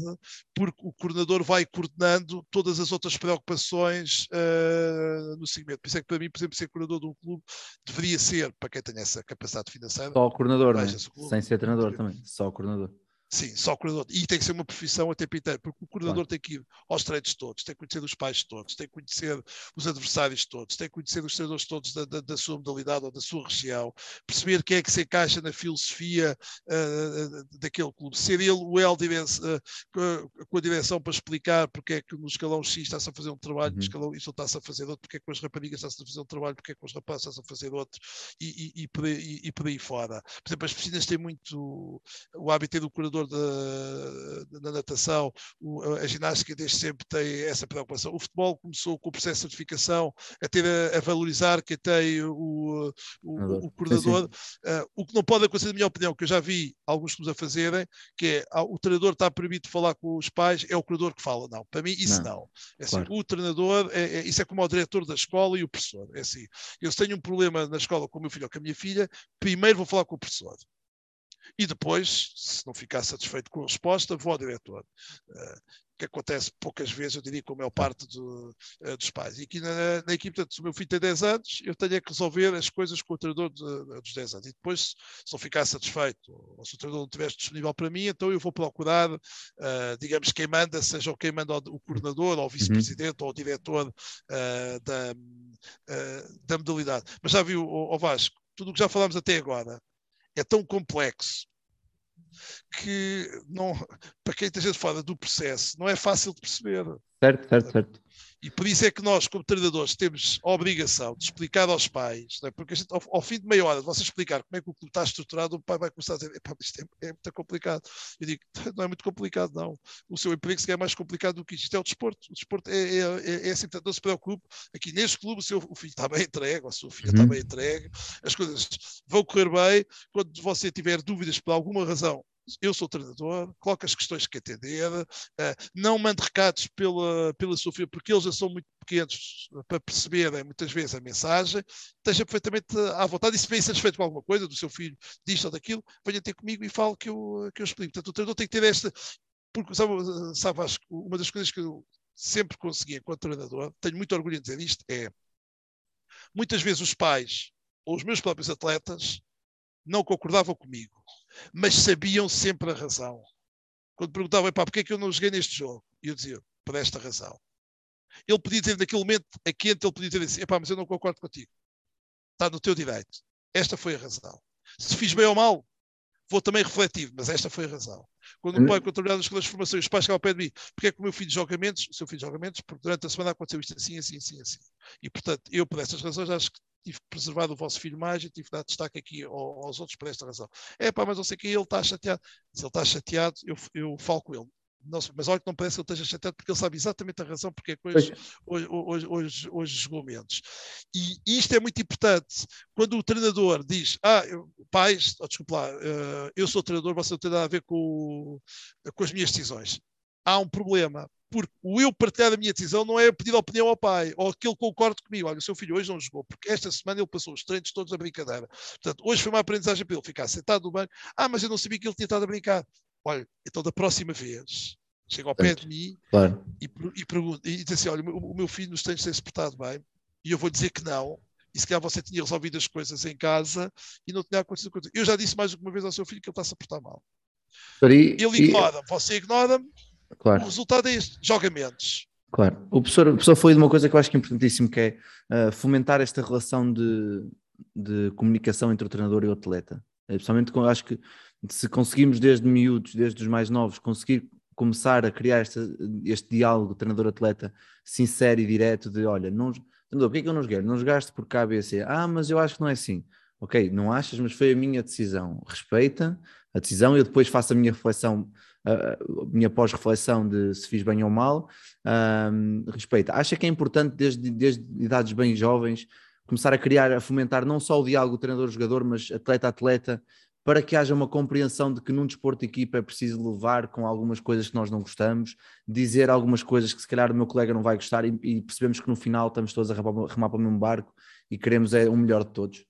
porque o coordenador vai coordenando todas as outras preocupações uh, no segmento. Por isso é que para mim, por exemplo, ser coordenador de um clube deveria ser, para quem tem essa capacidade financeira, Só o coordenador, é? O clube. sem ser treinador também, só o coordenador. Sim, só o coordenador. E tem que ser uma profissão a tempo inteiro, porque o coordenador tem que ir aos treinos todos, tem que conhecer os pais todos, tem que conhecer os adversários todos, tem que conhecer os treinadores todos da, da, da sua modalidade ou da sua região, perceber quem é que se encaixa na filosofia uh, daquele clube, ser ele o L uh, com a direção para explicar porque é que no escalão X está-se a fazer um trabalho, Uhum. no escalão Y está-se a fazer outro, porque é que com as raparigas está-se a fazer um trabalho, porque é que com os rapazes está-se a fazer outro, e, e, e, por aí, e por aí fora. Por exemplo, as piscinas têm muito o hábito do coordenador da, da natação, o, a ginástica desde sempre tem essa preocupação. O futebol começou com o processo de certificação a ter a, a valorizar quem tem o, o, o coordenador. Uh, o que não pode acontecer, na minha opinião, que eu já vi alguns clubes a fazerem, que é ah, o treinador está proibido de falar com os pais, é o coordenador que fala. Não, para mim isso não. não. É assim, claro. O treinador, é, é, isso é como o diretor da escola e o professor. É assim, eu tenho um problema na escola com o meu filho ou com a minha filha, primeiro vou falar com o professor e depois, se não ficar satisfeito com a resposta, vou ao diretor. Uh, que acontece poucas vezes, eu diria, com a maior parte do, uh, dos pais. E aqui na, na equipe, portanto, se o meu filho tem 10 anos, eu tenho é que resolver as coisas com o treinador de, dos 10 anos. E depois, se não ficar satisfeito, ou se o treinador não estiver disponível para mim, então eu vou procurar, uh, digamos, quem manda, seja quem manda o coordenador, ou o vice-presidente, uhum. ou o diretor da, da modalidade. Mas já viu, o Vasco, tudo o que já falámos até agora, é tão complexo que não, para quem esteja fora do processo não é fácil de perceber. Certo, certo, certo. E por isso é que nós, como treinadores, temos a obrigação de explicar aos pais, é? porque gente, ao, ao, fim de meia hora de você explicar como é que o clube está estruturado, o pai vai começar a dizer: isto é, é, muito complicado. Eu digo: não é muito complicado, não. O seu emprego se é mais complicado do que isto. Isto é o desporto. O desporto é, é, é assim, portanto, não se preocupe. Aqui neste clube, o seu o filho está bem entregue, a sua filha uhum. está bem entregue, as coisas vão correr bem. Quando você tiver dúvidas por alguma razão, eu sou treinador, coloco as questões que atender, uh, não mando recados pela, pela sua filha, porque eles já são muito pequenos para perceberem muitas vezes a mensagem, esteja perfeitamente à vontade e se bem satisfeito com alguma coisa do seu filho, disto ou daquilo, venha ter comigo e fale que eu, que eu explico. Portanto, o treinador tem que ter esta, porque sabe, sabe acho uma das coisas que eu sempre consegui enquanto treinador, tenho muito orgulho em dizer isto, é muitas vezes os pais ou os meus próprios atletas não concordavam comigo mas sabiam sempre a razão. Quando perguntavam, pá, porquê é que eu não joguei neste jogo? E eu dizia, por esta razão. Ele podia dizer, naquele momento, a quente, ele podia dizer assim, pá, mas eu não concordo contigo. Está no teu direito. Esta foi a razão. Se fiz bem ou mal, vou também refletir, mas esta foi a razão. Quando o pai, quando trabalhava nas escolas de formação, os pais chegavam ao pé de mim, porque é que o meu filho joga menos? O seu filho joga menos, porque durante a semana aconteceu isto assim, assim, assim, assim. E, portanto, eu, por estas razões, acho que tive que preservar o vosso filho mais e tive dar destaque aqui aos outros por esta razão. É pá, mas não sei que ele está chateado. Se ele está chateado, eu, eu falo com ele. Não, mas olha que não parece que ele esteja chateado porque ele sabe exatamente a razão porque é que hoje, hoje, hoje, hoje, hoje jogou menos. E isto é muito importante. Quando o treinador diz, ah, eu, pais, oh, desculpa lá, uh, eu sou treinador, você não tem nada a ver com, com as minhas decisões. Há um problema, porque o eu partilhar a minha decisão não é pedir opinião ao pai, ou que ele concorde comigo. Olha, o seu filho hoje não jogou, porque esta semana ele passou os treinos todos a brincadeira. Portanto, hoje foi uma aprendizagem para ele ficar sentado no banco. Ah, mas eu não sabia que ele tinha estado a brincar. Olha, então da próxima vez, chega ao pé de mim claro. e, e, pergunta, e diz assim: olha, o meu filho nos treinos tem-se portado bem, e eu vou dizer que não, e se calhar você tinha resolvido as coisas em casa e não tinha acontecido coisa. Eu já disse mais do que uma vez ao seu filho que ele está-se a portar mal. E, Ele e- ignora-me, você ignora-me, o claro, resultado é este: jogamentos. claro. O professor, o professor foi de uma coisa que eu acho que é importantíssimo, que é ah, fomentar esta relação de, de comunicação entre o treinador e o atleta. Eh, Principalmente com, acho que se conseguimos desde miúdos, desde os mais novos, conseguir começar a criar esta, este diálogo treinador-atleta sincero e direto de olha, não, treinador, porquê que eu não joguei? Não jogaste por K, B, C. Ah, mas eu acho que não é assim. Ok, não achas, mas foi a minha decisão. Respeita a decisão e eu depois faço a minha reflexão, a minha pós-reflexão de se fiz bem ou mal. Ahm, respeita. Acha que é importante desde, desde idades bem jovens começar a criar, a fomentar não só o diálogo treinador-jogador, mas atleta-atleta, para que haja uma compreensão de que num desporto de equipa é preciso levar com algumas coisas que nós não gostamos, dizer algumas coisas que se calhar o meu colega não vai gostar e, e percebemos que no final estamos todos a remar, para o mesmo barco e queremos é o melhor de todos.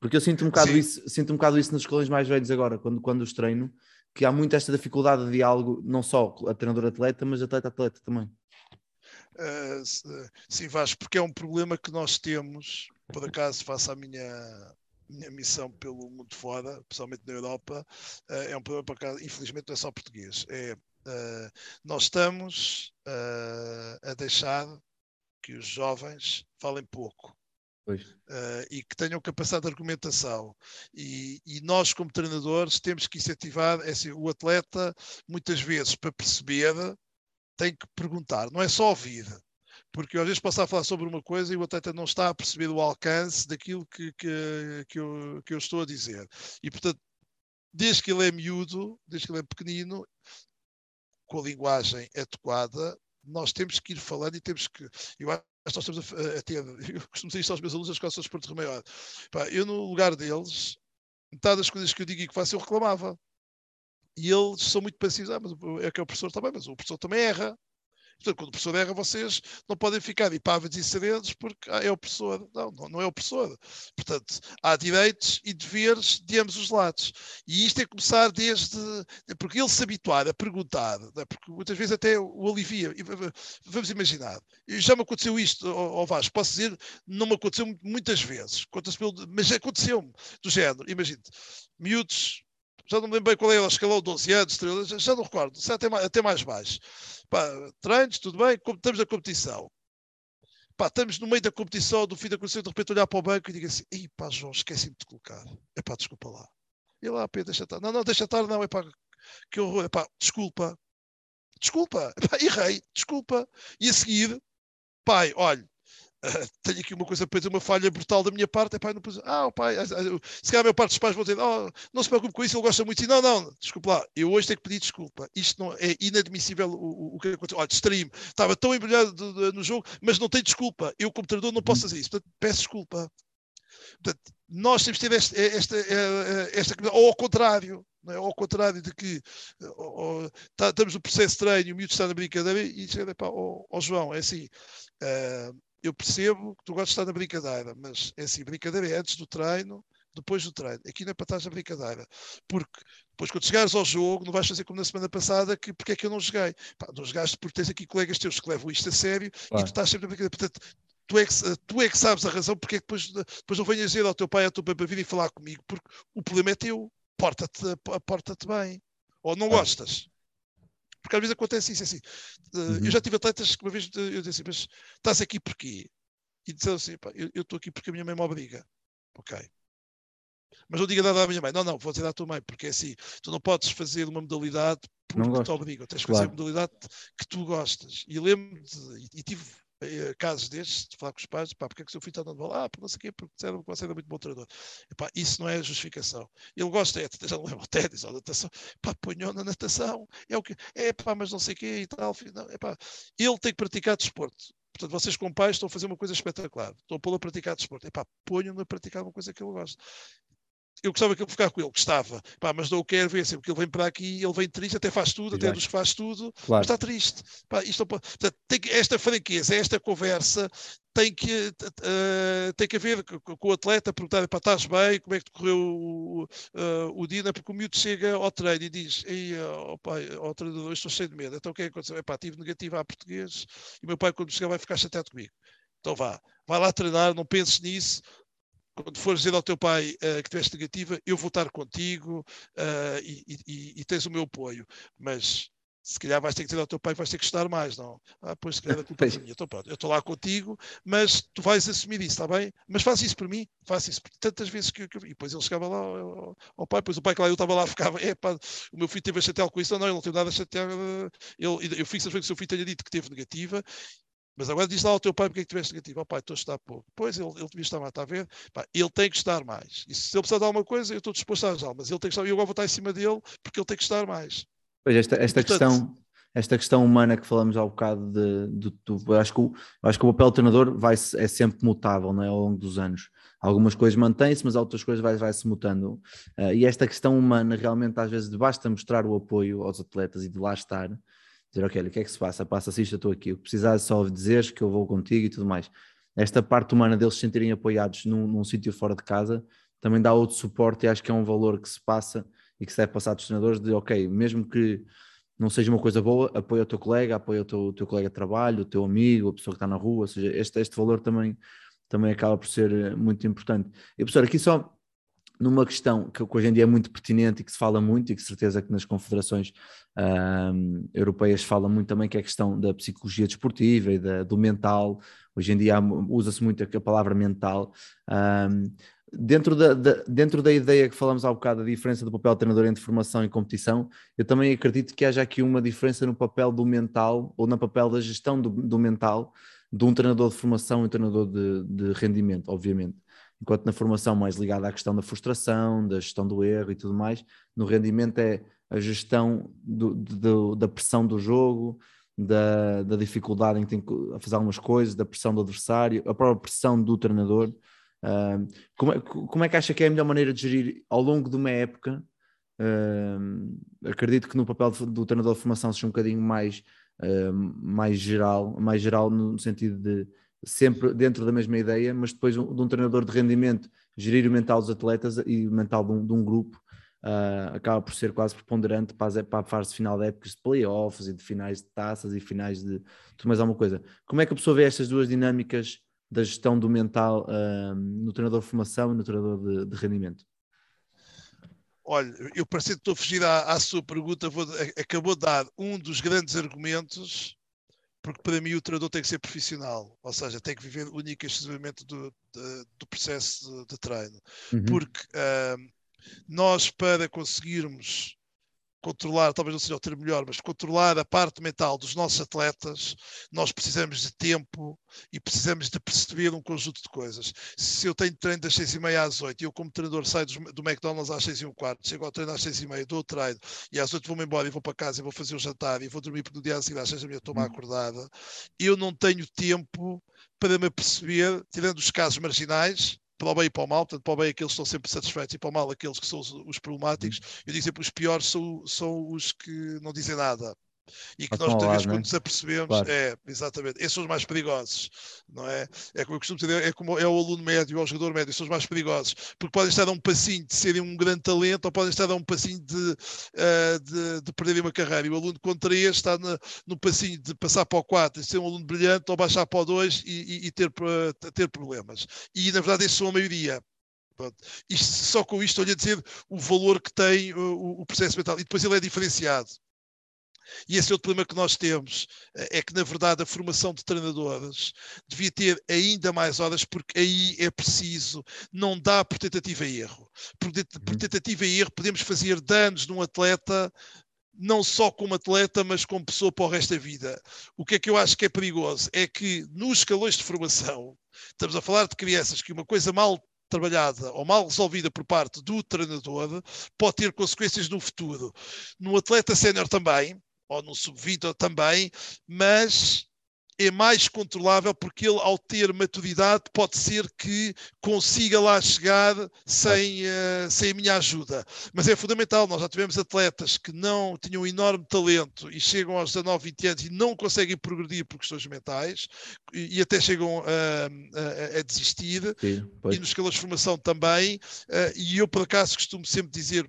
Porque eu sinto um bocado Sim. isso, sinto um bocado isso nos escalões mais velhos agora, quando, quando os treino, que há muito esta dificuldade de diálogo, não só a treinador-atleta, mas atleta-atleta também. Uh, sim, Vasco, porque é um problema que nós temos, por acaso faço a minha, minha missão pelo mundo fora, principalmente na Europa, uh, é um problema, por acaso, infelizmente não é só português, é, uh, nós estamos a deixar que os jovens falem pouco. Uh, e que tenham capacidade de argumentação. E, e nós, como treinadores, temos que incentivar é assim, o atleta, muitas vezes, para perceber, tem que perguntar, não é só ouvir. Porque às vezes posso a falar sobre uma coisa e o atleta não está a perceber o alcance daquilo que, que, que, eu, que eu estou a dizer. E portanto, desde que ele é miúdo, desde que ele é pequenino, com a linguagem adequada, nós temos que ir falando e temos que. Eu acho que nós estamos a, a ter. Eu costumo dizer isto aos meus alunos das escolas de Porto Maior. Pá, eu, no lugar deles, metade das coisas que eu digo e que faço, eu reclamava. E eles são muito passivos. Ah, mas é que é o professor também, mas o professor também erra. Portanto, quando o professor erra, vocês não podem ficar de pávades e serenos porque ah, é o professor. Não, não, não é o professor. Portanto, há direitos e deveres de ambos os lados. E isto é começar desde. Porque ele se habituar a perguntar, é? porque muitas vezes até o alivia. Vamos imaginar, já me aconteceu isto, ao Vasco, posso dizer, não me aconteceu mu- muitas vezes, mas aconteceu-me, do género, imagine miúdos, já não me lembro bem qual é a escalão, 12 anos, 13 anos, já- não recordo, é até mais, até mais baixo. Pá, treinos, tudo bem, estamos na competição. Pá, estamos no meio da competição, do fim da competição, de repente olhar para o banco e digo assim, ei pá, João, esqueci-me de colocar. É pá, desculpa lá. E lá, Pedro, deixa estar. Não, não, deixa estar, não, é pá, que horror, é pá, desculpa. Desculpa, epá, errei, desculpa. E a seguir, pai, olha, tenho aqui uma coisa para dizer, uma falha brutal da minha parte. Epá, não pus... Ah, o pai, ah, ah, se calhar a maior parte dos pais vão dizer, oh, não se preocupe com isso, ele gosta muito. de si." Não, não, desculpa lá, eu hoje tenho que pedir desculpa. Isto não é inadmissível o, o, que aconteceu. Olha, distraí-me, estava tão embrulhado no jogo, mas não tenho desculpa. Eu, como treinador, não posso fazer isso. Portanto, peço desculpa. Portanto, nós temos que ter esta, esta, eh, esta, ou ao contrário, não é? ou ao contrário de que eh, ou- ou- tá- estamos no processo de treino o miúdo está na brincadeira e diz, "Epá, ó ó, João, é assim, eh, eu percebo que tu gostas de estar na brincadeira, mas é assim, brincadeira é antes do treino, depois do treino. Aqui não é para estar na brincadeira. Porque depois, quando chegares ao jogo, não vais fazer como na semana passada, que porque é que eu não joguei? Pá, não jogaste porque tens aqui colegas teus que levam isto a sério e tu estás sempre na brincadeira. Portanto, tu é, que, tu é que sabes a razão porque é que depois, depois não venhas dizer ao teu pai, à tua para vir e falar comigo, porque o problema é teu. Porta-te porta bem. Ou não gostas. Porque às vezes acontece isso é assim. eh, Uhum. Eu já tive atletas que uma vez eh, eu disse assim, mas estás aqui porquê? E disseram assim, "Pá, eu estou aqui porque a minha mãe me obriga. Ok. Mas não diga nada à minha mãe. Não, não, vou dizer à tua mãe, porque é assim, tu não podes fazer uma modalidade porque te obrigam. Tens que fazer Claro. uma modalidade que tu gostas. E lembro-me e, e tive casos destes, de falar com os pais, pá, porque é que o seu filho está dando bola? Ah, porque não sei o quê, porque disseram que você era muito bom treinador. Epá, isso não é justificação. Ele gosta, é, já não lembro, ténis ou natação, pá, ponham na natação, é o que, é pá, mas não sei o quê e tal, não, epá, ele tem que praticar desporto. Portanto, vocês como pais estão a fazer uma coisa espetacular, estão a pô-lo a praticar desporto, epá, ponham-no a praticar uma coisa que ele gosta eu gostava que ele ficar com ele, gostava, pá, mas não o quero ver, sempre que ele vem para aqui, ele vem triste, até faz tudo, até Exato. dos que faz tudo, mas Claro. está triste. Pá, isto portanto, tem que- esta franqueza, esta conversa tem que, eh, tem que haver co- co- com o atleta, perguntar, pá, estás bem, como é que decorreu o, eh, o é? porque o miúdo chega ao treino e diz, Ei, ó pai, ao treinador, estou cheio de medo, então o que é que aconteceu? Epá, tive negativo a português, e o meu pai quando chegar vai ficar chateado comigo. Então vá, vai lá treinar, não penses nisso, quando fores dizer ao teu pai uh, que tiveste negativa, eu vou estar contigo uh, e, e, e, tens o meu apoio. Mas se calhar vais ter que dizer ao teu pai que vais ter que estudar mais, não? Ah, pois se calhar a culpa é minha. Então, pronto, eu estou lá contigo, mas tu vais assumir isso, está bem? Mas faz isso por mim, faça isso tantas vezes que, que, E depois ele chegava lá ao, ao pai, depois o pai que lá eu estava lá ficava, é pá, o meu filho teve a chatear com isso, não, não, ele não teve nada a chatear. Ele, eu fico saber que o seu filho tenha dito que teve negativa mas agora diz lá ao teu pai porque é que tiveste negativo. Oh, pai, estou a estar pouco. Pois, ele, ele devia estar mais, está a ver? Pá, ele tem que estar mais. E se ele precisar de alguma coisa, eu estou disposto a ajudar. Mas ele tem que estar, e eu agora vou estar em cima dele porque ele tem que estar mais. Pois, esta, esta Portanto, questão esta questão humana que falamos há um bocado de, de, de acho que o, acho que o papel do treinador vai é sempre mutável não é, ao longo dos anos. Algumas coisas mantêm-se, mas outras coisas vai, vai se mutando. Uh, e esta questão humana realmente às vezes basta mostrar o apoio aos atletas e de lá estar dizer, ok, o que é que se passa? Passa-se isto, eu estou aqui. O que precisares só dizeres que eu vou contigo e tudo mais. Esta parte humana deles se sentirem apoiados num, num sítio fora de casa também dá outro suporte e acho que é um valor que se passa e que se deve passar dos treinadores de, ok, mesmo que não seja uma coisa boa, apoia o teu colega, apoia o teu, o teu colega de trabalho, o teu amigo, a pessoa que está na rua, ou seja, este, este valor também, também acaba por ser muito importante. E professor, aqui só numa questão que hoje em dia é muito pertinente e que se fala muito, e que certeza que nas confederações um, europeias fala muito também, que é a questão da psicologia desportiva e da, do mental. Hoje em dia usa-se muito a palavra mental. Dentro, da, da, dentro da ideia que falamos há bocado, a diferença do papel do treinador entre formação e competição, eu também acredito que haja aqui uma diferença no papel do mental ou no papel da gestão do, do mental de um treinador de formação e um treinador de, de rendimento, obviamente enquanto na formação mais ligada à questão da frustração, da gestão do erro e tudo mais, no rendimento é a gestão do, do, da pressão do jogo, da, da, dificuldade em ter que fazer algumas coisas, da pressão do adversário, a própria pressão do treinador. Uh, como, é, como é que acha que é a melhor maneira de gerir ao longo de uma época? Uh, acredito que no papel do treinador de formação seja um bocadinho mais, uh, mais geral, mais geral no sentido de sempre dentro da mesma ideia, mas depois de um treinador de rendimento gerir o mental dos atletas e o mental de um, de um grupo uh, acaba por ser quase preponderante para, para a fase final de épocas de playoffs e de finais de taças e finais de tudo mais alguma coisa. Como é que a pessoa vê estas duas dinâmicas da gestão do mental uh, no treinador de formação e no treinador de, de rendimento? Olha, eu parecia que estou a fugir à, à sua pergunta, vou, acabou de dar um dos grandes argumentos porque para mim o treinador tem que ser profissional, ou seja, tem que viver única e exclusivamente do, do, do processo de, de treino. Uhum. Porque uh, nós, para conseguirmos controlar, talvez não seja o termo melhor, mas controlar a parte mental dos nossos atletas, nós precisamos de tempo e precisamos de perceber um conjunto de coisas. Se eu tenho treino das seis e meia às oito e eu como treinador saio do McDonald's às seis e um quarto, chego ao treino às seis e meia, dou o treino e às oito vou-me embora e vou para casa e vou fazer o jantar e vou dormir porque no dia seguinte às seis e meia estou-me hum. acordada, eu não tenho tempo para me perceber, tirando os casos marginais, para o bem e para o mal, portanto, para o bem aqueles que estão sempre satisfeitos e para o mal aqueles que são os, os problemáticos. Uhum. Eu digo sempre os piores são, são os que não dizem nada e que nós muitas vezes quando nos apercebemos, claro. é, exatamente, esses são os mais perigosos, não é? É como eu costumo dizer, é como é o aluno médio, é o jogador médio, são os mais perigosos, porque podem estar a um passinho de serem um grande talento ou podem estar a um passinho de, uh, de, de perderem uma carreira. E o aluno com 3 está na, no passinho de passar para o 4 e ser um aluno brilhante ou baixar para o 2 e, e, e ter, ter problemas. E na verdade, esses são a maioria. Isto, só com isto, olha a dizer o valor que tem o, o processo mental. E depois ele é diferenciado. E esse é outro problema que nós temos, é que na verdade a formação de treinadores devia ter ainda mais horas, porque aí é preciso, não dá por tentativa e erro. Por, por uhum. tentativa e erro podemos fazer danos num atleta não só como atleta, mas como pessoa para o resto da vida. O que é que eu acho que é perigoso é que nos escalões de formação, estamos a falar de crianças que uma coisa mal trabalhada ou mal resolvida por parte do treinador pode ter consequências no futuro. No atleta sénior também, ou no sub-20 também, mas é mais controlável porque ele, ao ter maturidade, pode ser que consiga lá chegar sem, uh, sem a minha ajuda. Mas é fundamental, nós já tivemos atletas que não tinham um enorme talento e chegam aos 19, 20 anos e não conseguem progredir por questões mentais e, e até chegam a, a, a desistir. Sim, e nos escalas de formação também. Uh, e eu, por acaso, costumo sempre dizer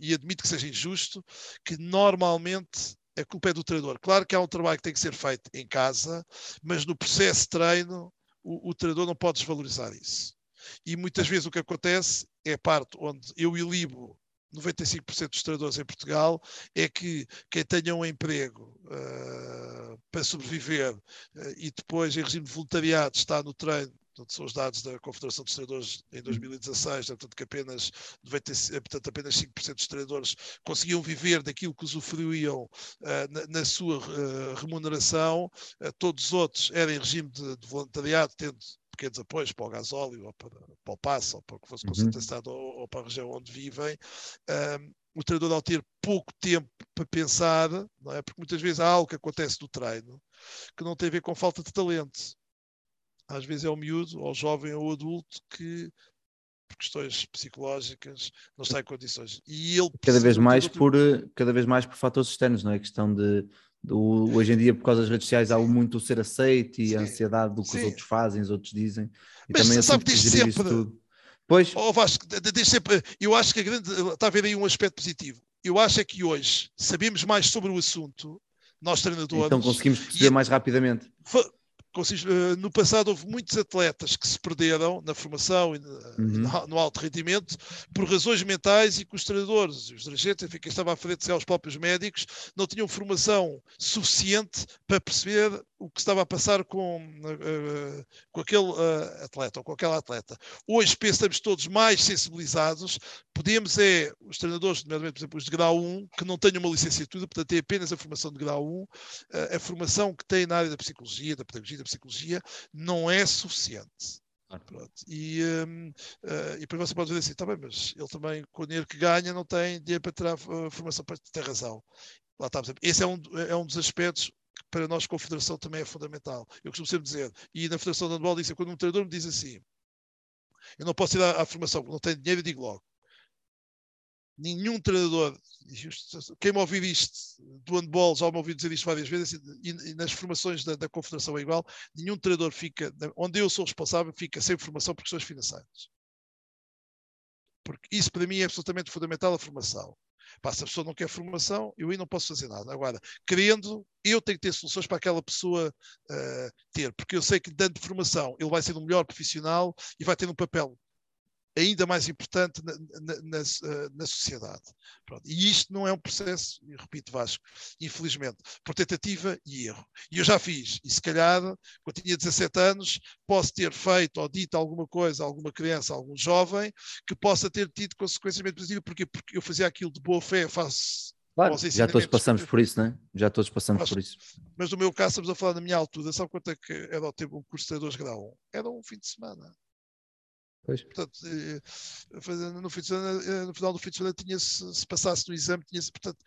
e admito que seja injusto, que normalmente a culpa é do treinador. Claro que há um trabalho que tem que ser feito em casa, mas no processo de treino o, o treinador não pode desvalorizar isso. E muitas vezes o que acontece é a parte onde eu ilibo 95% dos treinadores em Portugal é que quem tenha um emprego uh, para sobreviver uh, e depois em regime de voluntariado está no treino Portanto, são os dados da Confederação dos Treinadores em 2016, né, portanto, que apenas, 90, portanto, apenas 5% dos treinadores conseguiam viver daquilo que usufruíam uh, na, na, sua uh, remuneração, uh, todos os outros eram em regime de, de voluntariado, tendo pequenos apoios para o gasóleo, ou para, para o passo, ou para o que fosse concentrado, uhum. ou, ou, para a região onde vivem. Um, o treinador, ao ter pouco tempo para pensar, não é? porque muitas vezes há algo que acontece no treino que não tem a ver com falta de talento às vezes é o miúdo, ou o jovem ou o adulto que por questões psicológicas não está em condições. E ele cada vez mais por cada vez mais por fatores externos, não é? A questão de do, hoje em dia, por causa das redes sociais, há muito o ser aceito e Sim. a ansiedade do que Sim. os outros fazem, os outros dizem. E Mas também sabe, diz sempre. Tudo. Pois. Oh, Vasco, diz sempre. Eu acho que a grande. Está a ver aí um aspecto positivo. Eu acho é que hoje sabemos mais sobre o assunto, nós treinadores. Então conseguimos perceber e, mais rapidamente. Eh, no passado houve muitos atletas que se perderam na formação e uhum. no alto rendimento por razões mentais e que os treinadores, os dirigentes, enfim, quem estava à frente de os próprios médicos, não tinham formação suficiente para perceber o que estava a passar com, uh, com aquele uh, atleta ou com aquela atleta. Hoje pensamos todos mais sensibilizados, podemos é, os treinadores, por exemplo, os de grau 1, que não têm uma licenciatura, portanto têm apenas a formação de grau 1, uh, a formação que têm na área da psicologia, da pedagogia, da psicologia, não é suficiente. E, um, uh, e depois você pode dizer assim, tá bem, mas ele também, com o dinheiro que ganha, não tem dinheiro para ter a formação, para ter razão. Lá está, esse é um, é um dos aspectos para nós com a Federação também é fundamental. Eu costumo sempre dizer, e na Federação de Handball disse, quando um treinador me diz assim, eu não posso ir à, à formação, não tenho dinheiro, eu digo logo. Nenhum treinador, quem me ouvir isto do handball, já me ouviu dizer isto várias vezes, e, e nas formações da, da, Confederação é igual, nenhum treinador fica, onde eu sou responsável, fica sem formação por questões financeiras. Porque isso para mim é absolutamente fundamental a formação. Pá, se a pessoa não quer formação, eu aí não posso fazer nada. Agora, querendo, eu tenho que ter soluções para aquela pessoa uh, ter, porque eu sei que dando formação ele vai ser um melhor profissional e vai ter um papel ainda mais importante na, na, na, na sociedade. Pronto. E isto não é um processo, repito, Vasco, infelizmente, por tentativa e erro. E eu já fiz, e se calhar, quando tinha 17 anos, posso ter feito ou dito alguma coisa a alguma criança, a algum jovem, que possa ter tido consequências positivas, porque, porque eu fazia aquilo de boa fé, faço Claro, já todos passamos por isso, não é? Já todos passamos mas, por isso. Mas no meu caso, estamos a falar da minha altura, sabe quanto é que era o tempo um curso de treinadores grau 1? Era um fim de semana. Pois. Portanto, eh, no, fim de semana, eh, no final do fim de semana, tinha -se, se passasse no exame, tinha portanto,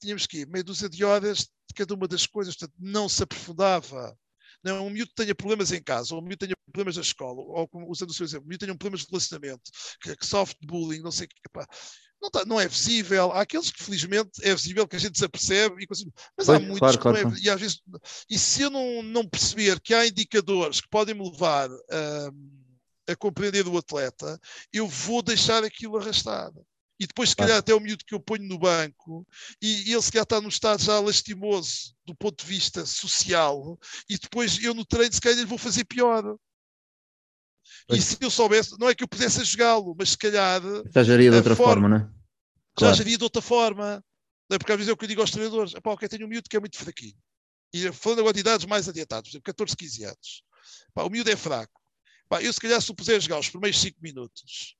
tínhamos que ir meia dúzia de horas de cada uma das coisas, portanto, não se aprofundava. Não, um miúdo tenha problemas em casa, ou um miúdo tenha problemas na escola, ou usando o seu exemplo, um miúdo tenha problemas de relacionamento, que, que sofre de bullying, não sei o que, pá, não, tá, não, é visível. Há aqueles que, felizmente, é visível, que a gente se apercebe, e mas há muitos claro, que claro, não é. E, às vezes, e se eu não, não perceber que há indicadores que podem me levar a. Uh, a compreender o atleta, eu vou deixar aquilo arrastado. E depois, se calhar, até o miúdo que eu ponho no banco, e ele se calhar está num estado já lastimoso do ponto de vista social, e depois eu no treino, se calhar, lhe vou fazer pior. E se eu soubesse, não é que eu pudesse jogá-lo, mas se calhar. Já geria de outra forma, forma não é? Claro. Já geria de outra forma. Não é? Porque às vezes é o que eu digo aos treinadores: pá, ok, tenho um miúdo que é muito fraquinho. E falando agora de idades mais adiantadas, por exemplo, 14, 15 anos. Pá, o miúdo é fraco. Pá, eu se calhar se puser jogar os primeiros 5 minutos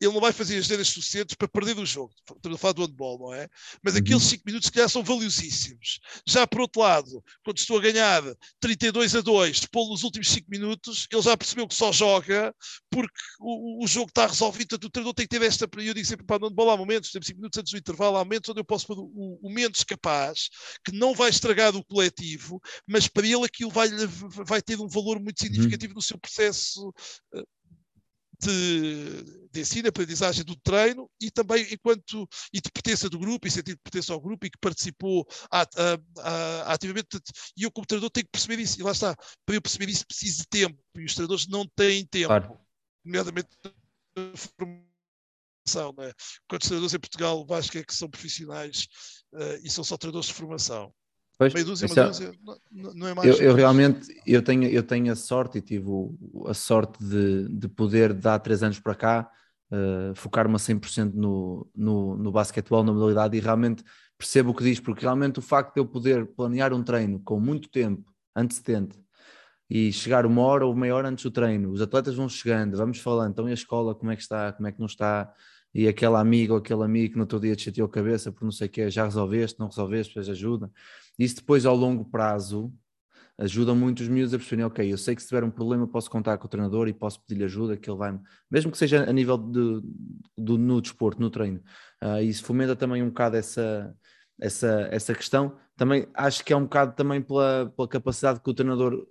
ele não vai fazer as neiras suficientes para perder o jogo. Estamos a falar do handball, não é? Mas uhum. aqueles 5 minutos, se calhar, são valiosíssimos. Já por outro lado, quando estou a ganhar 32 a 2, pô nos últimos 5 minutos, ele já percebeu que só joga porque o, o jogo está resolvido. Portanto, o treinador tem que ter esta. Eu digo sempre, para no handball há momentos, temos 5 minutos antes do intervalo, há momentos onde eu posso pôr o, o menos capaz, que não vai estragar o coletivo, mas para ele aquilo vai, vai ter um valor muito uhum. significativo uhum. no seu processo eh, de, de ensino, aprendizagem do treino e também enquanto e de pertença do grupo e sentido de pertença ao grupo e que participou ativamente. E eu, como treinador, tenho que perceber isso. E lá está, para eu perceber isso, preciso de tempo. E os treinadores não têm tempo, claro. nomeadamente formação. Não é? Quantos treinadores em Portugal, acho que é que são profissionais uh, e são só treinadores de formação? Pois, meia dúzia, uma é- dúzia, não, não é mais. Eu, eu realmente eu tenho, eu tenho a sorte e tive a sorte de, de poder, de há três anos para cá, eh, focar-me a 100% no, no, no basquetebol, na modalidade, e realmente percebo o que diz, porque realmente o facto de eu poder planear um treino com muito tempo antecedente e chegar uma hora ou meia hora antes do treino, os atletas vão chegando, vamos falando, então e a escola, como é que está, como é que não está, e aquele amigo ou aquele amigo que no outro dia te chateou a cabeça por não sei o que, já resolveste, não resolveste, depois ajuda. Isso depois ao longo prazo ajuda muito os miúdos a perceberem, ok, eu sei que se tiver um problema posso contar com o treinador e posso pedir-lhe ajuda, que ele vai, mesmo que seja a nível de, do, no desporto, no treino. Ah, isso fomenta também um bocado essa, essa, essa questão. Também acho que é um bocado também pela, pela capacidade que o treinador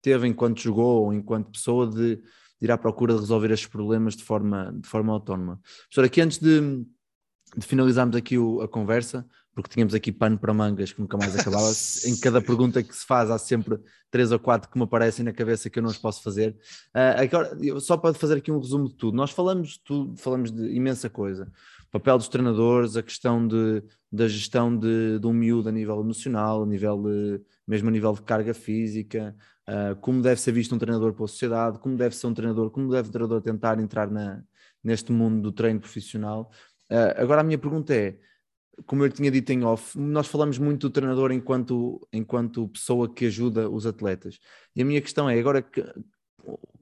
teve enquanto jogou ou enquanto pessoa de, de ir à procura de resolver estes problemas de forma, de forma autónoma. Professor, aqui antes de, de finalizarmos aqui o- a conversa, porque tínhamos aqui pano para mangas que nunca mais acabava, em cada pergunta que se faz há sempre três ou quatro que me aparecem na cabeça que eu não os posso fazer. Ah, agora, só para fazer aqui um resumo de tudo, nós falamos de tudo, falamos de imensa coisa. O papel dos treinadores, a questão de, da gestão de, de um miúdo a nível emocional, a nível de, mesmo a nível de carga física, ah, como deve ser visto um treinador para a sociedade, como deve ser um treinador, como deve o treinador tentar entrar na, neste mundo do treino profissional. Ah, agora a minha pergunta é, como eu tinha dito em off, nós falamos muito do treinador enquanto, enquanto pessoa que ajuda os atletas. E a minha questão é, agora, que-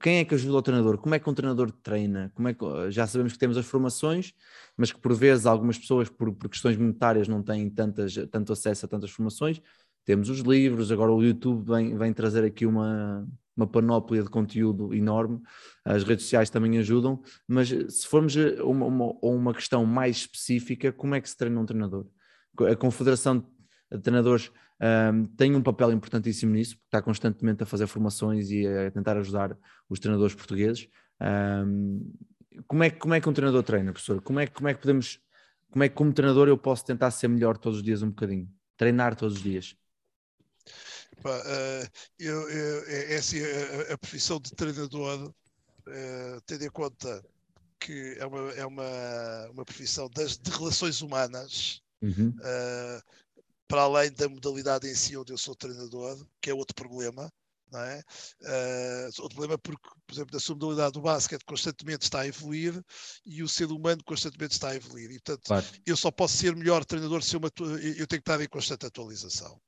quem é que ajuda o treinador? Como é que um treinador treina? Como é que, já sabemos que temos as formações, mas que por vezes algumas pessoas, por, por questões monetárias, não têm tantas, tanto acesso a tantas formações. Temos os livros, agora o YouTube vem, vem trazer aqui uma, uma panóplia de conteúdo enorme, as redes sociais também ajudam, mas se formos a uma, uma, a uma questão mais específica, como é que se treina um treinador? A Confederação de Treinadores um, tem um papel importantíssimo nisso, porque está constantemente a fazer formações e a tentar ajudar os treinadores portugueses. Um, como, é, como é que um treinador treina, professor? Como é, como é que podemos, como é que como treinador eu posso tentar ser melhor todos os dias um bocadinho? Treinar todos os dias. Pá, eh, eu, eu- é, é assim, a, a profissão de treinador, eh, tendo em conta que é uma, é uma, uma profissão das, de relações humanas, Uhum. eh, para além da modalidade em si onde eu sou treinador, que é outro problema, não é? Eh, outro problema porque, por exemplo, na sua modalidade do basquete constantemente está a evoluir e o ser humano constantemente está a evoluir. E, portanto, Claro, eu só posso ser melhor treinador se eu eu tenho que estar em constante atualização.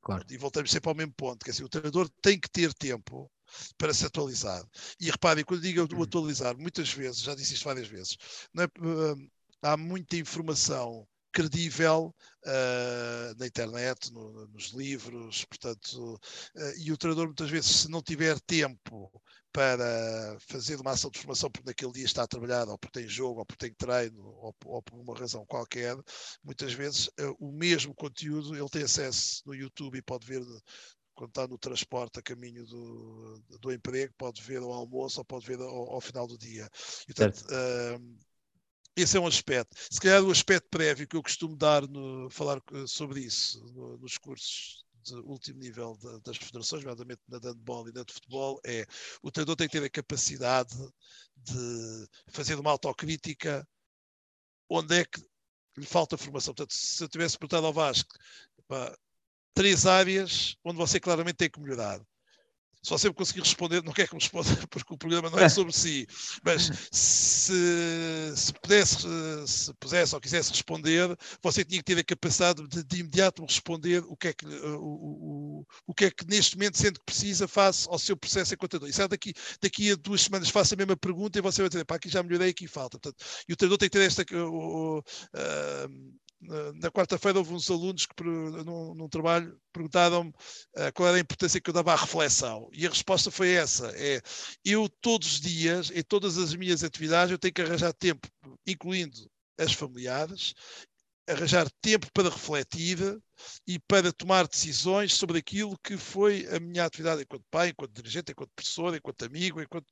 Claro. E voltamos sempre ao mesmo ponto, que é assim, o treinador tem que ter tempo para se atualizar. E reparem, quando digo o atualizar, muitas vezes, já disse isto várias vezes, é, hum, há muita informação credível ah, na internet, no- nos livros, portanto, ah, e o treinador muitas vezes, se não tiver tempo para fazer uma ação de formação porque naquele dia está a trabalhar, ou porque tem jogo, ou porque tem treino, ou, ou por uma razão qualquer, muitas vezes eh, o mesmo conteúdo ele tem acesso no YouTube e pode ver quando está no transporte a caminho do, do emprego, pode ver ao almoço ou pode ver ao, ao final do dia. E, portanto, ehm, esse é um aspecto. Se calhar o aspecto prévio que eu costumo dar, no, falar eh, sobre isso no- nos cursos de último nível da- das federações, nomeadamente na de handball e na de futebol, é o treinador tem que ter a capacidade de fazer uma autocrítica onde é que lhe falta formação. Portanto, se eu tivesse perguntado ao Vasco pá, três áreas onde você claramente tem que melhorar. Se você me conseguir responder, não quer que me responda, porque o programa não é sobre si, mas se, se pudesse, se pudesse ou quisesse responder, você tinha que ter a capacidade de, de imediato me responder o que, é que, eh, o, o, o que é que neste momento sente que precisa face ao seu processo enquanto treinador. E se daqui, daqui a duas semanas faço a mesma pergunta e você vai dizer, pá, aqui já melhorei, aqui falta. Portanto, e o treinador tem que ter esta. ah, na- quarta-feira houve uns alunos que num, num trabalho perguntaram-me ah, qual era a importância que eu dava à reflexão. E a resposta foi essa é eu todos os dias em todas as minhas atividades eu tenho que arranjar tempo incluindo as familiares arranjar tempo para refletir e para tomar decisões sobre aquilo que foi a minha atividade enquanto pai, enquanto dirigente, enquanto professor, enquanto amigo, enquanto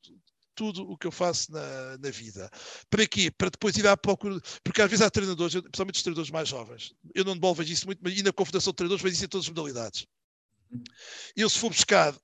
tudo o que eu faço na, na vida. Para quê? Para depois ir à procura. Porque às vezes há treinadores, principalmente os treinadores mais jovens. Eu não devolvo isso muito, mas e na Confederação de Treinadores vejo isso em todas as modalidades. Eu, se for buscar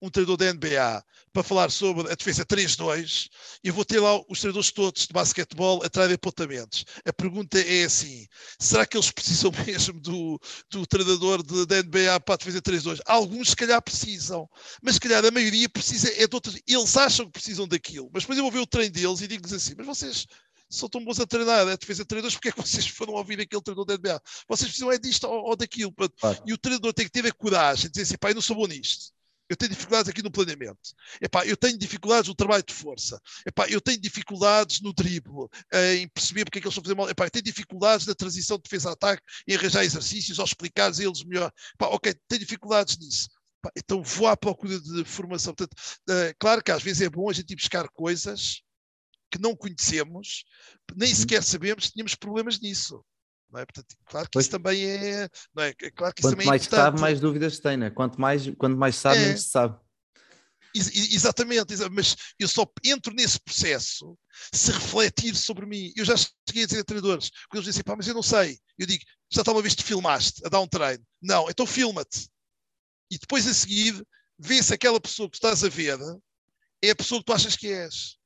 um treinador da NBA para falar sobre a defesa 3-2, eu vou ter lá os treinadores todos de basquetebol a trazer apontamentos. A pergunta é assim: será que eles precisam mesmo do, do treinador de, da NBA para a defesa 3-2? Alguns, se calhar, precisam, mas se calhar a maioria precisa é de outras. Eles acham que precisam daquilo, mas depois eu vou ver o treino deles e digo-lhes assim: mas vocês são tão bons a treinar, a defesa de treinadores, porque é que vocês foram ouvir aquele treinador da NBA? Vocês precisam é disto ou, ou daquilo. Claro. E o treinador tem que ter a coragem de dizer assim, eu não sou bom nisto. Eu tenho dificuldades aqui no planeamento. Epá, eu tenho dificuldades no trabalho de força. Epá, eu tenho dificuldades no drible, em perceber porque é que eles estão a fazer mal. Epá, eu tenho dificuldades na transição de defesa-ataque, em arranjar exercícios ou explicar a eles melhor. Epá, ok, tenho dificuldades nisso. Epá, então vou à procura de formação. Portanto, uh, claro que às vezes é bom a gente ir buscar coisas que não conhecemos, nem sequer sabemos que tínhamos problemas nisso. Não é? Portanto, claro que isso também é. Não é? É Claro que Quanto é mais importante. sabe, mais dúvidas tem, né? Quanto mais, quanto mais sabe, É. menos se sabe. Ex- ex- Exatamente, exa- mas eu só entro nesse processo se refletir sobre mim. Eu já cheguei a dizer a treinadores, quando eles dizem, pá, mas eu não sei. Eu digo, já está uma vez que te filmaste a dar um treino. Não, então filma-te. E depois a seguir, vê se aquela pessoa que tu estás a ver é a pessoa que tu achas que és.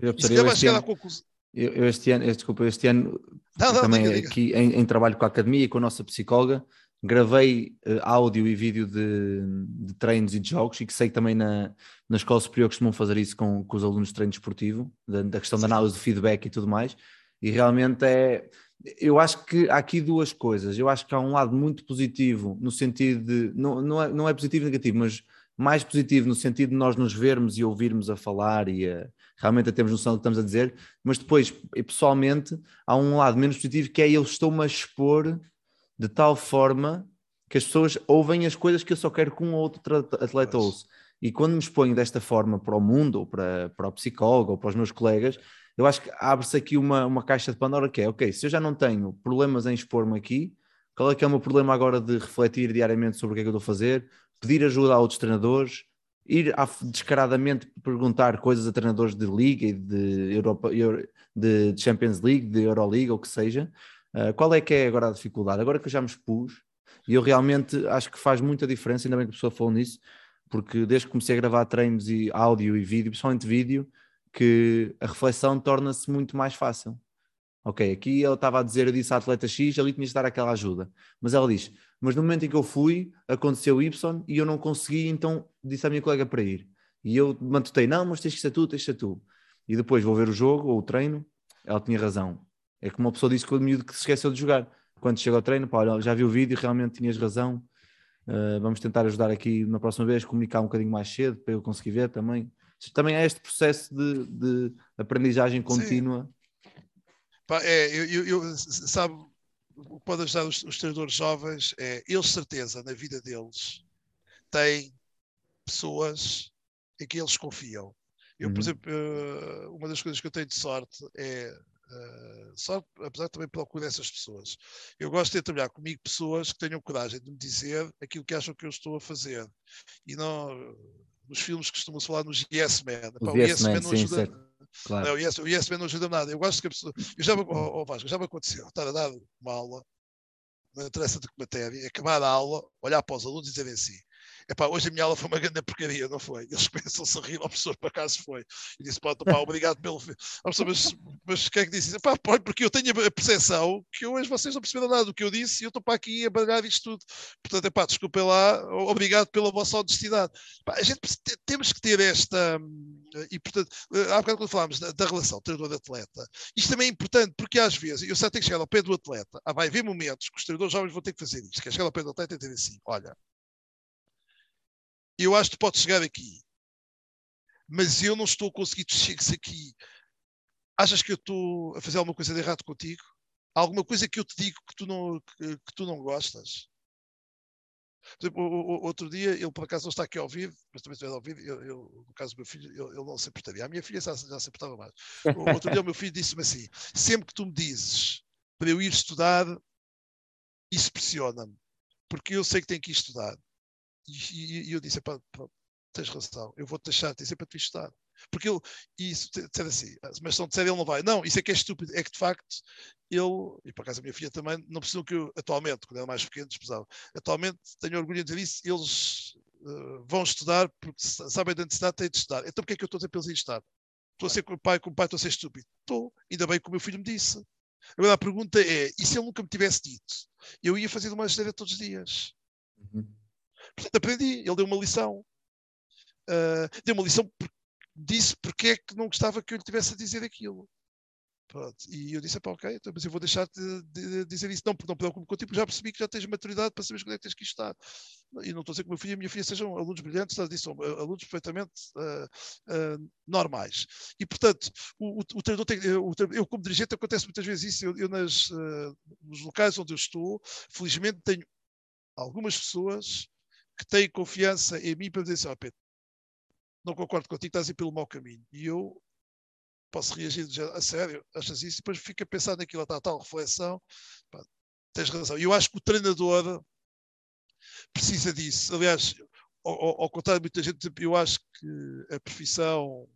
Eu, E se calhar vais chegar à conclusão. Eu, eu este ano, este- desculpa, este ano Não, não, também diga, diga. aqui em, em trabalho com a academia e com a nossa psicóloga, gravei eh, áudio e vídeo de, de treinos e de jogos e que sei que também na, na escola superior costumam fazer isso com, com os alunos de treino esportivo, da, da questão da análise do feedback e tudo mais, e realmente é, eu acho que há aqui duas coisas, eu acho que há um lado muito positivo no sentido de, não, não, é, não é positivo e negativo, mas mais positivo no sentido de nós nos vermos e ouvirmos a falar e a, realmente a termos noção do que estamos a dizer, mas depois, pessoalmente, há um lado menos positivo que é eu estou-me a expor de tal forma que as pessoas ouvem as coisas que eu só quero que um ou outro atleta ouça. E quando me exponho desta forma para o mundo, ou para, para o psicólogo, ou para os meus colegas, eu acho que abre-se aqui uma, uma caixa de Pandora que é, ok, se eu já não tenho problemas em expor-me aqui, qual é que é o meu problema agora de refletir diariamente sobre o que é que eu estou a fazer, pedir ajuda a outros treinadores, ir à- descaradamente perguntar coisas a treinadores de Liga e de, Europa, Euro- de Champions League, de Euroleague, ou que seja, Uh, qual é que é agora a dificuldade? Agora que eu já me expus, e eu realmente acho que faz muita diferença, ainda bem que a pessoa falou nisso, porque desde que comecei a gravar treinos e áudio e vídeo, principalmente vídeo, que a reflexão torna-se muito mais fácil. Ok, aqui ela estava a dizer, eu disse à atleta X, ali tinha de dar aquela ajuda. Mas ela diz, mas no momento em que eu fui, aconteceu Y e eu não consegui, então disse à minha colega para ir. E eu mantutei, não, mas tens que ser tu, tens que ser tu. E depois vou ver o jogo ou o treino, ela tinha razão. É como uma pessoa disse que o miúdo que se esqueceu de jogar. Quando chega ao treino, pá, olha, já vi o vídeo, realmente tinhas razão. Uh, vamos tentar ajudar aqui na próxima vez, comunicar um bocadinho mais cedo para eu conseguir ver também. Também é este processo de, de aprendizagem contínua. Pá, é, eu, eu- eu- sabe, o que pode ajudar os, os treinadores jovens é, eles, certeza, na vida deles, têm pessoas em que eles confiam. Eu, por Uhum. exemplo, eh, uma das coisas que eu tenho de sorte é, eh, sorte, apesar de também procurar essas pessoas, eu gosto de trabalhar comigo pessoas que tenham coragem de me dizer aquilo que acham que eu estou a fazer. E não, nos filmes costuma-se falar nos yes men. Pá, o yes men, não sim, ajuda, certo. Claro. não, o yes, o yes man não ajuda nada. Eu gosto que a pessoa. Eu já, me- oh, oh, Vasco, já me aconteceu estar a dar uma aula, não interessa de que matéria, acabar a aula, olhar para os alunos e dizerem assim: Epá, hoje a minha aula foi uma grande porcaria, não foi? Eles começam-se a rir, ao professor, por acaso foi. E disse: Pá, pá, obrigado pelo. fi-" Ó, professor, mas, mas quem é que disse? Pá, porque eu tenho a percepção que hoje vocês não perceberam nada do que eu disse e eu estou para aqui a baralhar isto tudo. Portanto, epá, desculpem lá, obrigado pela vossa honestidade. Pá, a gente te- temos que ter esta. E, portanto, eh, há bocado quando falámos da, da relação treinador-atleta, isto também é importante porque às vezes eu só tenho que chegar ao pé do atleta, ah, vai haver momentos que os treinadores jovens vão ter que fazer isto, que é chegar ao pé do atleta e dizer assim: olha, eu acho que tu podes chegar aqui, mas eu não estou tu chegues aqui. Achas que eu estou a fazer alguma coisa de errado contigo? Alguma coisa que eu te digo que tu não, que, que tu não gostas? Por exemplo, outro dia, ele por acaso não está aqui ao vivo, mas também estiver ao vivo, eu, eu, no caso do meu filho, ele não se importaria. A minha filha já, já se importava mais. O- Outro dia o meu filho disse-me assim, sempre que tu me dizes para eu ir estudar, isso pressiona-me, porque eu sei que tenho que ir estudar. E, e- eu disse, "Epá, pá, tens razão, eu vou-te deixar, sempre para tu ir estudar. Porque ele, isso te- disser assim, "Ah, mas se não disser ele não vai. Não, isso é que é estúpido, é que de facto ele, e por acaso a minha filha também, não precisam que eu, atualmente, quando era mais pequeno, precisava. Atualmente tenho orgulho de dizer isso, eles uh, vão estudar porque sabem da necessidade, têm de estudar. Então, porquê é que eu estou a dizer para eles estudar? Estou a ser com o pai, com o pai, estou a ser estúpido. Estou, ainda bem que o meu filho me disse. Agora a pergunta é: e se ele nunca me tivesse dito? Eu ia fazer uma geneira todos os dias. Uhum. Portanto, aprendi, ele deu uma lição. Uh, deu uma lição, disse porque é que não gostava que eu lhe tivesse a dizer aquilo. Pronto. E eu disse, pá, ok, então, mas eu vou deixar de, de, de dizer isso. Não, porque não preocupo contigo, já percebi que já tens maturidade para saber onde é que tens que estar. E não estou a dizer que o meu filho e a minha filha sejam alunos brilhantes, disse, são alunos perfeitamente uh, uh, normais. E, portanto, o, o, o treinador tem, eu como dirigente acontece muitas vezes isso, eu, eu nas, uh, nos locais onde eu estou, felizmente tenho algumas pessoas que têm confiança em mim para dizer assim, oh, Pedro, não concordo contigo, estás a ir pelo mau caminho. E eu posso reagir a sério, achas isso? E depois fica a pensar naquilo, a tal reflexão. Pá, tens razão. E eu acho que o treinador precisa disso. Aliás, ao, ao contrário de muita gente, eu acho que a profissão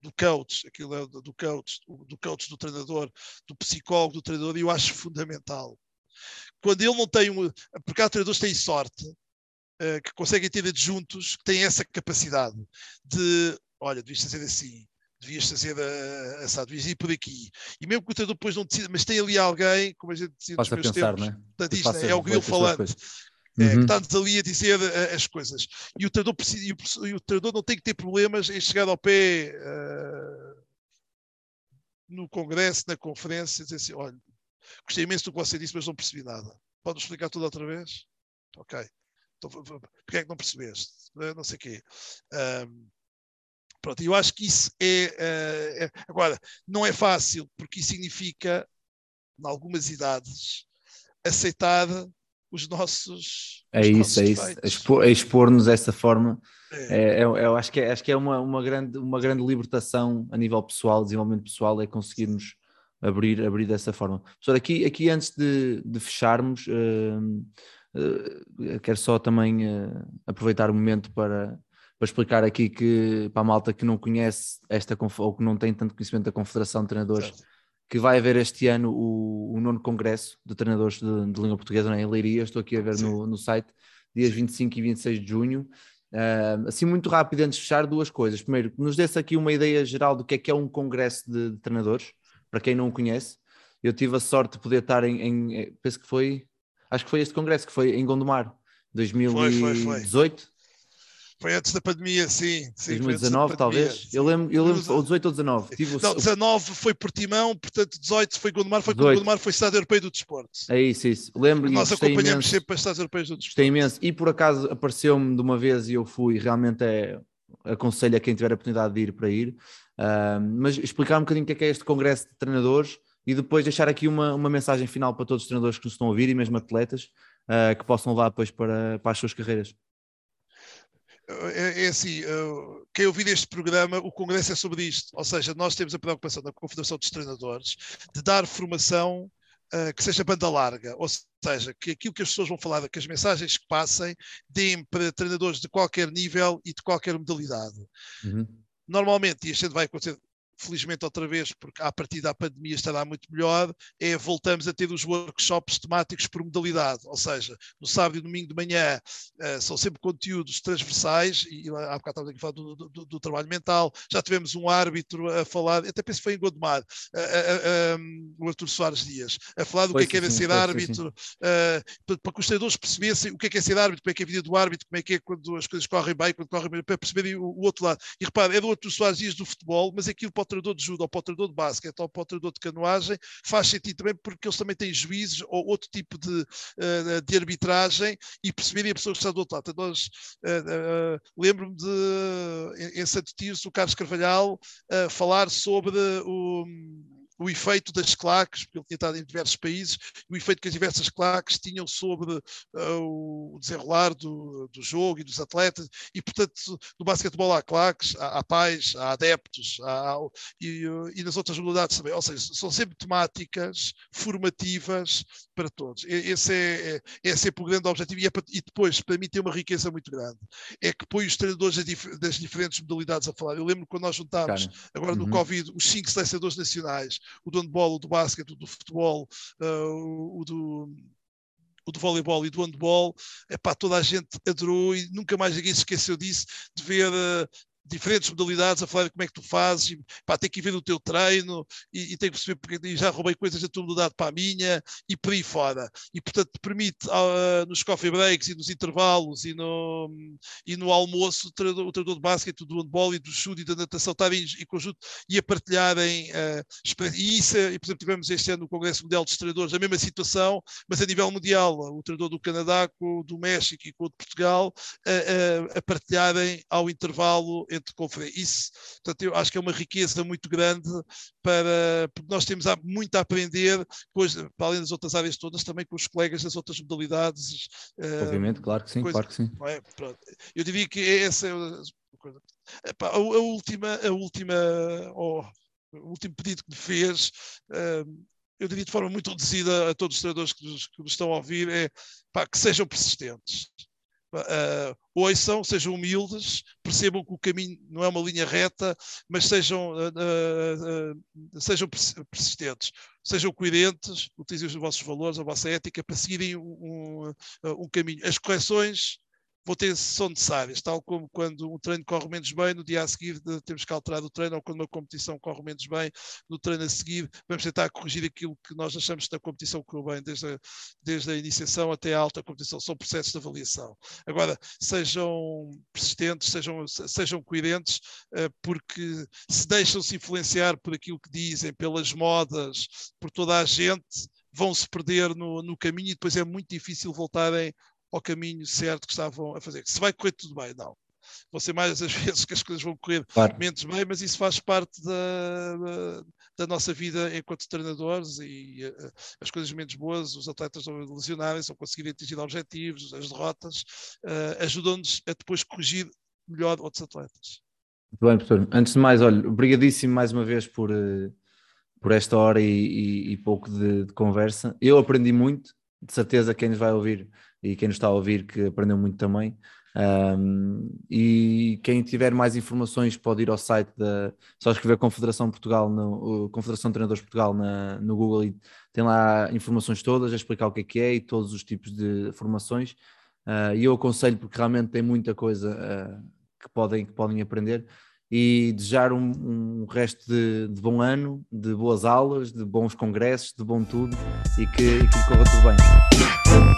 do coach, aquilo é do coach, do coach do treinador, do psicólogo do treinador, eu acho fundamental. Quando ele não tem um. Porque há treinadores que têm sorte, uh, que conseguem ter adjuntos que têm essa capacidade de. Olha, devias fazer assim, devias fazer a, assado, devias ir por aqui. E mesmo que o treinador depois não decida, mas tem ali alguém, como a gente dizia nos meus pensar, tempos, né? portanto, isto, é o grilo falando. É, uhum. que está-nos ali a dizer uh, as coisas. E o, treinador precisa, e, o, e o treinador não tem que ter problemas em chegar ao pé uh, no congresso, na conferência, e dizer assim: olha, gostei imenso do que você disse, mas não percebi nada. Pode explicar tudo outra vez? Ok. Porque é que não percebeste? Não sei o quê. Um, Pronto, eu acho que isso é, uh, é, Agora, não é fácil, porque isso significa, em algumas idades, aceitar os nossos. É os isso, nossos é isso. Expor, expor-nos dessa forma. É. É, é, eu acho que é, acho que é uma, uma, grande, uma grande libertação a nível pessoal, desenvolvimento pessoal, é conseguirmos abrir, abrir dessa forma. Professor, aqui, aqui antes de, de fecharmos, uh, quero só também uh, aproveitar o momento para para explicar aqui que para a malta que não conhece esta ou que não tem tanto conhecimento da Confederação de Treinadores, certo. que vai haver este ano o, o nono congresso de treinadores de, de língua portuguesa é? em Leiria, estou aqui a ver no, no, site, dias 25 e 26 de junho. Uh, assim, muito rápido, antes de fechar, duas coisas. Primeiro, nos desse aqui uma ideia geral do que é que é um congresso de, de treinadores, para quem não o conhece. Eu tive a sorte de poder estar em, em, eh, penso que foi, acho que foi este congresso, que foi em Gondomar, 2018. Foi, foi, foi. Foi antes da pandemia, sim. sim 2019, talvez. Sim. Eu lembro, eu lembro, ou 18 ou 19. Tive não, 19 foi Portimão, portanto 18 foi Gondomar, foi 18. quando Gondomar foi Estado Europeu do Desporto. É isso, é isso. Lembro Nós acompanhamos imenso, sempre os Estados Europeus do Desporto. Gostei imenso. E por acaso apareceu-me de uma vez e eu fui, realmente é, aconselho a quem tiver a oportunidade de ir para ir. Uh, mas explicar um bocadinho o que é, que é este congresso de treinadores e depois deixar aqui uma, uma mensagem final para todos os treinadores que nos estão a ouvir e mesmo atletas uh, que possam levar depois para, para as suas carreiras é, é assim, uh, quem ouvir este programa, o Congresso é sobre isto. Ou seja, nós temos a preocupação da Confederação dos Treinadores de dar formação uh, que seja banda larga. Ou seja, que aquilo que as pessoas vão falar, que as mensagens que passem, deem para treinadores de qualquer nível e de qualquer modalidade. Uhum. Normalmente, e gente vai acontecer felizmente outra vez, porque a partir da pandemia estará muito melhor, é voltamos a ter os workshops temáticos por modalidade, ou seja, no sábado e domingo de manhã uh, são sempre conteúdos transversais, e há bocado estávamos aqui a falar do, do, do, trabalho mental, já tivemos um árbitro a falar, até penso que foi em Gondomar, uh, uh, um, o Artur Soares Dias, a falar do foi que é que era ser árbitro, para, para que os treinadores percebessem o que é que é ser árbitro, como é que é a vida do árbitro, como é que é quando as coisas correm bem, quando correm bem, para perceberem o, o outro lado. E repare, é do Artur Soares Dias do futebol, mas aquilo pode treinador de judo ou para o treinador de basquete ou para o treinador de canoagem, faz sentido também porque eles também têm juízes ou outro tipo de, uh, de arbitragem e perceberem a pessoa que está do outro lado. Então, nós, uh, uh, lembro-me de, em Santo Tirso, o Carlos Carvalhal falar sobre o o efeito das claques, porque ele tinha estado em diversos países, o efeito que as diversas claques tinham sobre uh, o desenrolar do, do, jogo e dos atletas, e portanto no basquetebol há claques, há, há pais, há adeptos, há, e, e, nas outras modalidades também, ou seja, são sempre temáticas formativas para todos. Esse é, é, é o grande objetivo, e, é para, e, depois, para mim, tem uma riqueza muito grande, é que põe os treinadores das diferentes modalidades a falar. Eu lembro quando nós juntámos, agora no uhum. Covid, os cinco selecionadores nacionais, o do handball, o do basquete, o do futebol, uh, o do o do voleibol e do handball, epá, toda a gente adorou e nunca mais ninguém se esqueceu disso, de ver uh, diferentes modalidades a falar como é que tu fazes, pá, tem que ir ver o teu treino e, e tem que perceber porque e já roubei coisas da tua modalidade para a minha e por aí fora. E portanto permite uh, nos coffee breaks e nos intervalos e no, e no almoço o treinador, o treinador de basquete, do handball e do chute e da natação estarem em, conjunto e a partilharem uh, e isso, e por exemplo tivemos este ano no Congresso Mundial dos Treinadores a mesma situação, mas a nível mundial, o treinador do Canadá com o do México e com o de Portugal a, a partilharem ao intervalo entre conferências. Isso, portanto, eu acho que é uma riqueza muito grande para, porque nós temos muito a aprender, depois, para além das outras áreas todas, também com os colegas das outras modalidades. Eh, Obviamente, uh, claro que sim, coisa, claro que sim. É? Eu diria que essa é a coisa. Epá, a, a, última, a última, oh, o último pedido que me fez, uh, eu diria de forma muito reduzida a todos os treinadores que nos, que nos estão a ouvir, é pá, que sejam persistentes uh, ouçam, sejam humildes, percebam que o caminho não é uma linha reta, mas sejam, uh, uh, sejam persistentes, sejam coerentes, utilizem os vossos valores, a vossa ética para seguirem um, um, um caminho. As correções ter, são necessárias, tal como quando um treino corre menos bem, no dia a seguir temos que alterar o treino, ou quando uma competição corre menos bem, no treino a seguir vamos tentar corrigir aquilo que nós achamos que na competição correu bem, desde a, desde a iniciação até a alta competição, são processos de avaliação. Agora, sejam persistentes, sejam, sejam coerentes, eh, porque se deixam-se influenciar por aquilo que dizem, pelas modas, por toda a gente, vão se perder no, no caminho e depois é muito difícil voltarem ao caminho certo que estavam a fazer. Se vai correr tudo bem, não. Vão ser mais as vezes que as coisas vão correr claro. menos bem, mas isso faz parte da, da, da nossa vida enquanto treinadores e uh, as coisas menos boas, os atletas vão lesionarem-se, vão conseguir atingir objetivos, as derrotas, uh, ajudam-nos a depois corrigir melhor outros atletas. Muito bem, professor. Antes de mais, olha, obrigadíssimo mais uma vez por, por esta hora e, e, e pouco de, de, conversa. Eu aprendi muito, de certeza quem nos vai ouvir e quem nos está a ouvir que aprendeu muito também. Um, e quem tiver mais informações pode ir ao site da só escrever Confederação Portugal no, Confederação de Treinadores Portugal na, no Google e tem lá informações todas a explicar o que é que é e todos os tipos de formações uh, e eu aconselho porque realmente tem muita coisa uh, que, podem, que podem aprender e desejar um, um resto de, de, bom ano, de boas aulas, de bons congressos, de bom tudo e que, e que corra tudo bem.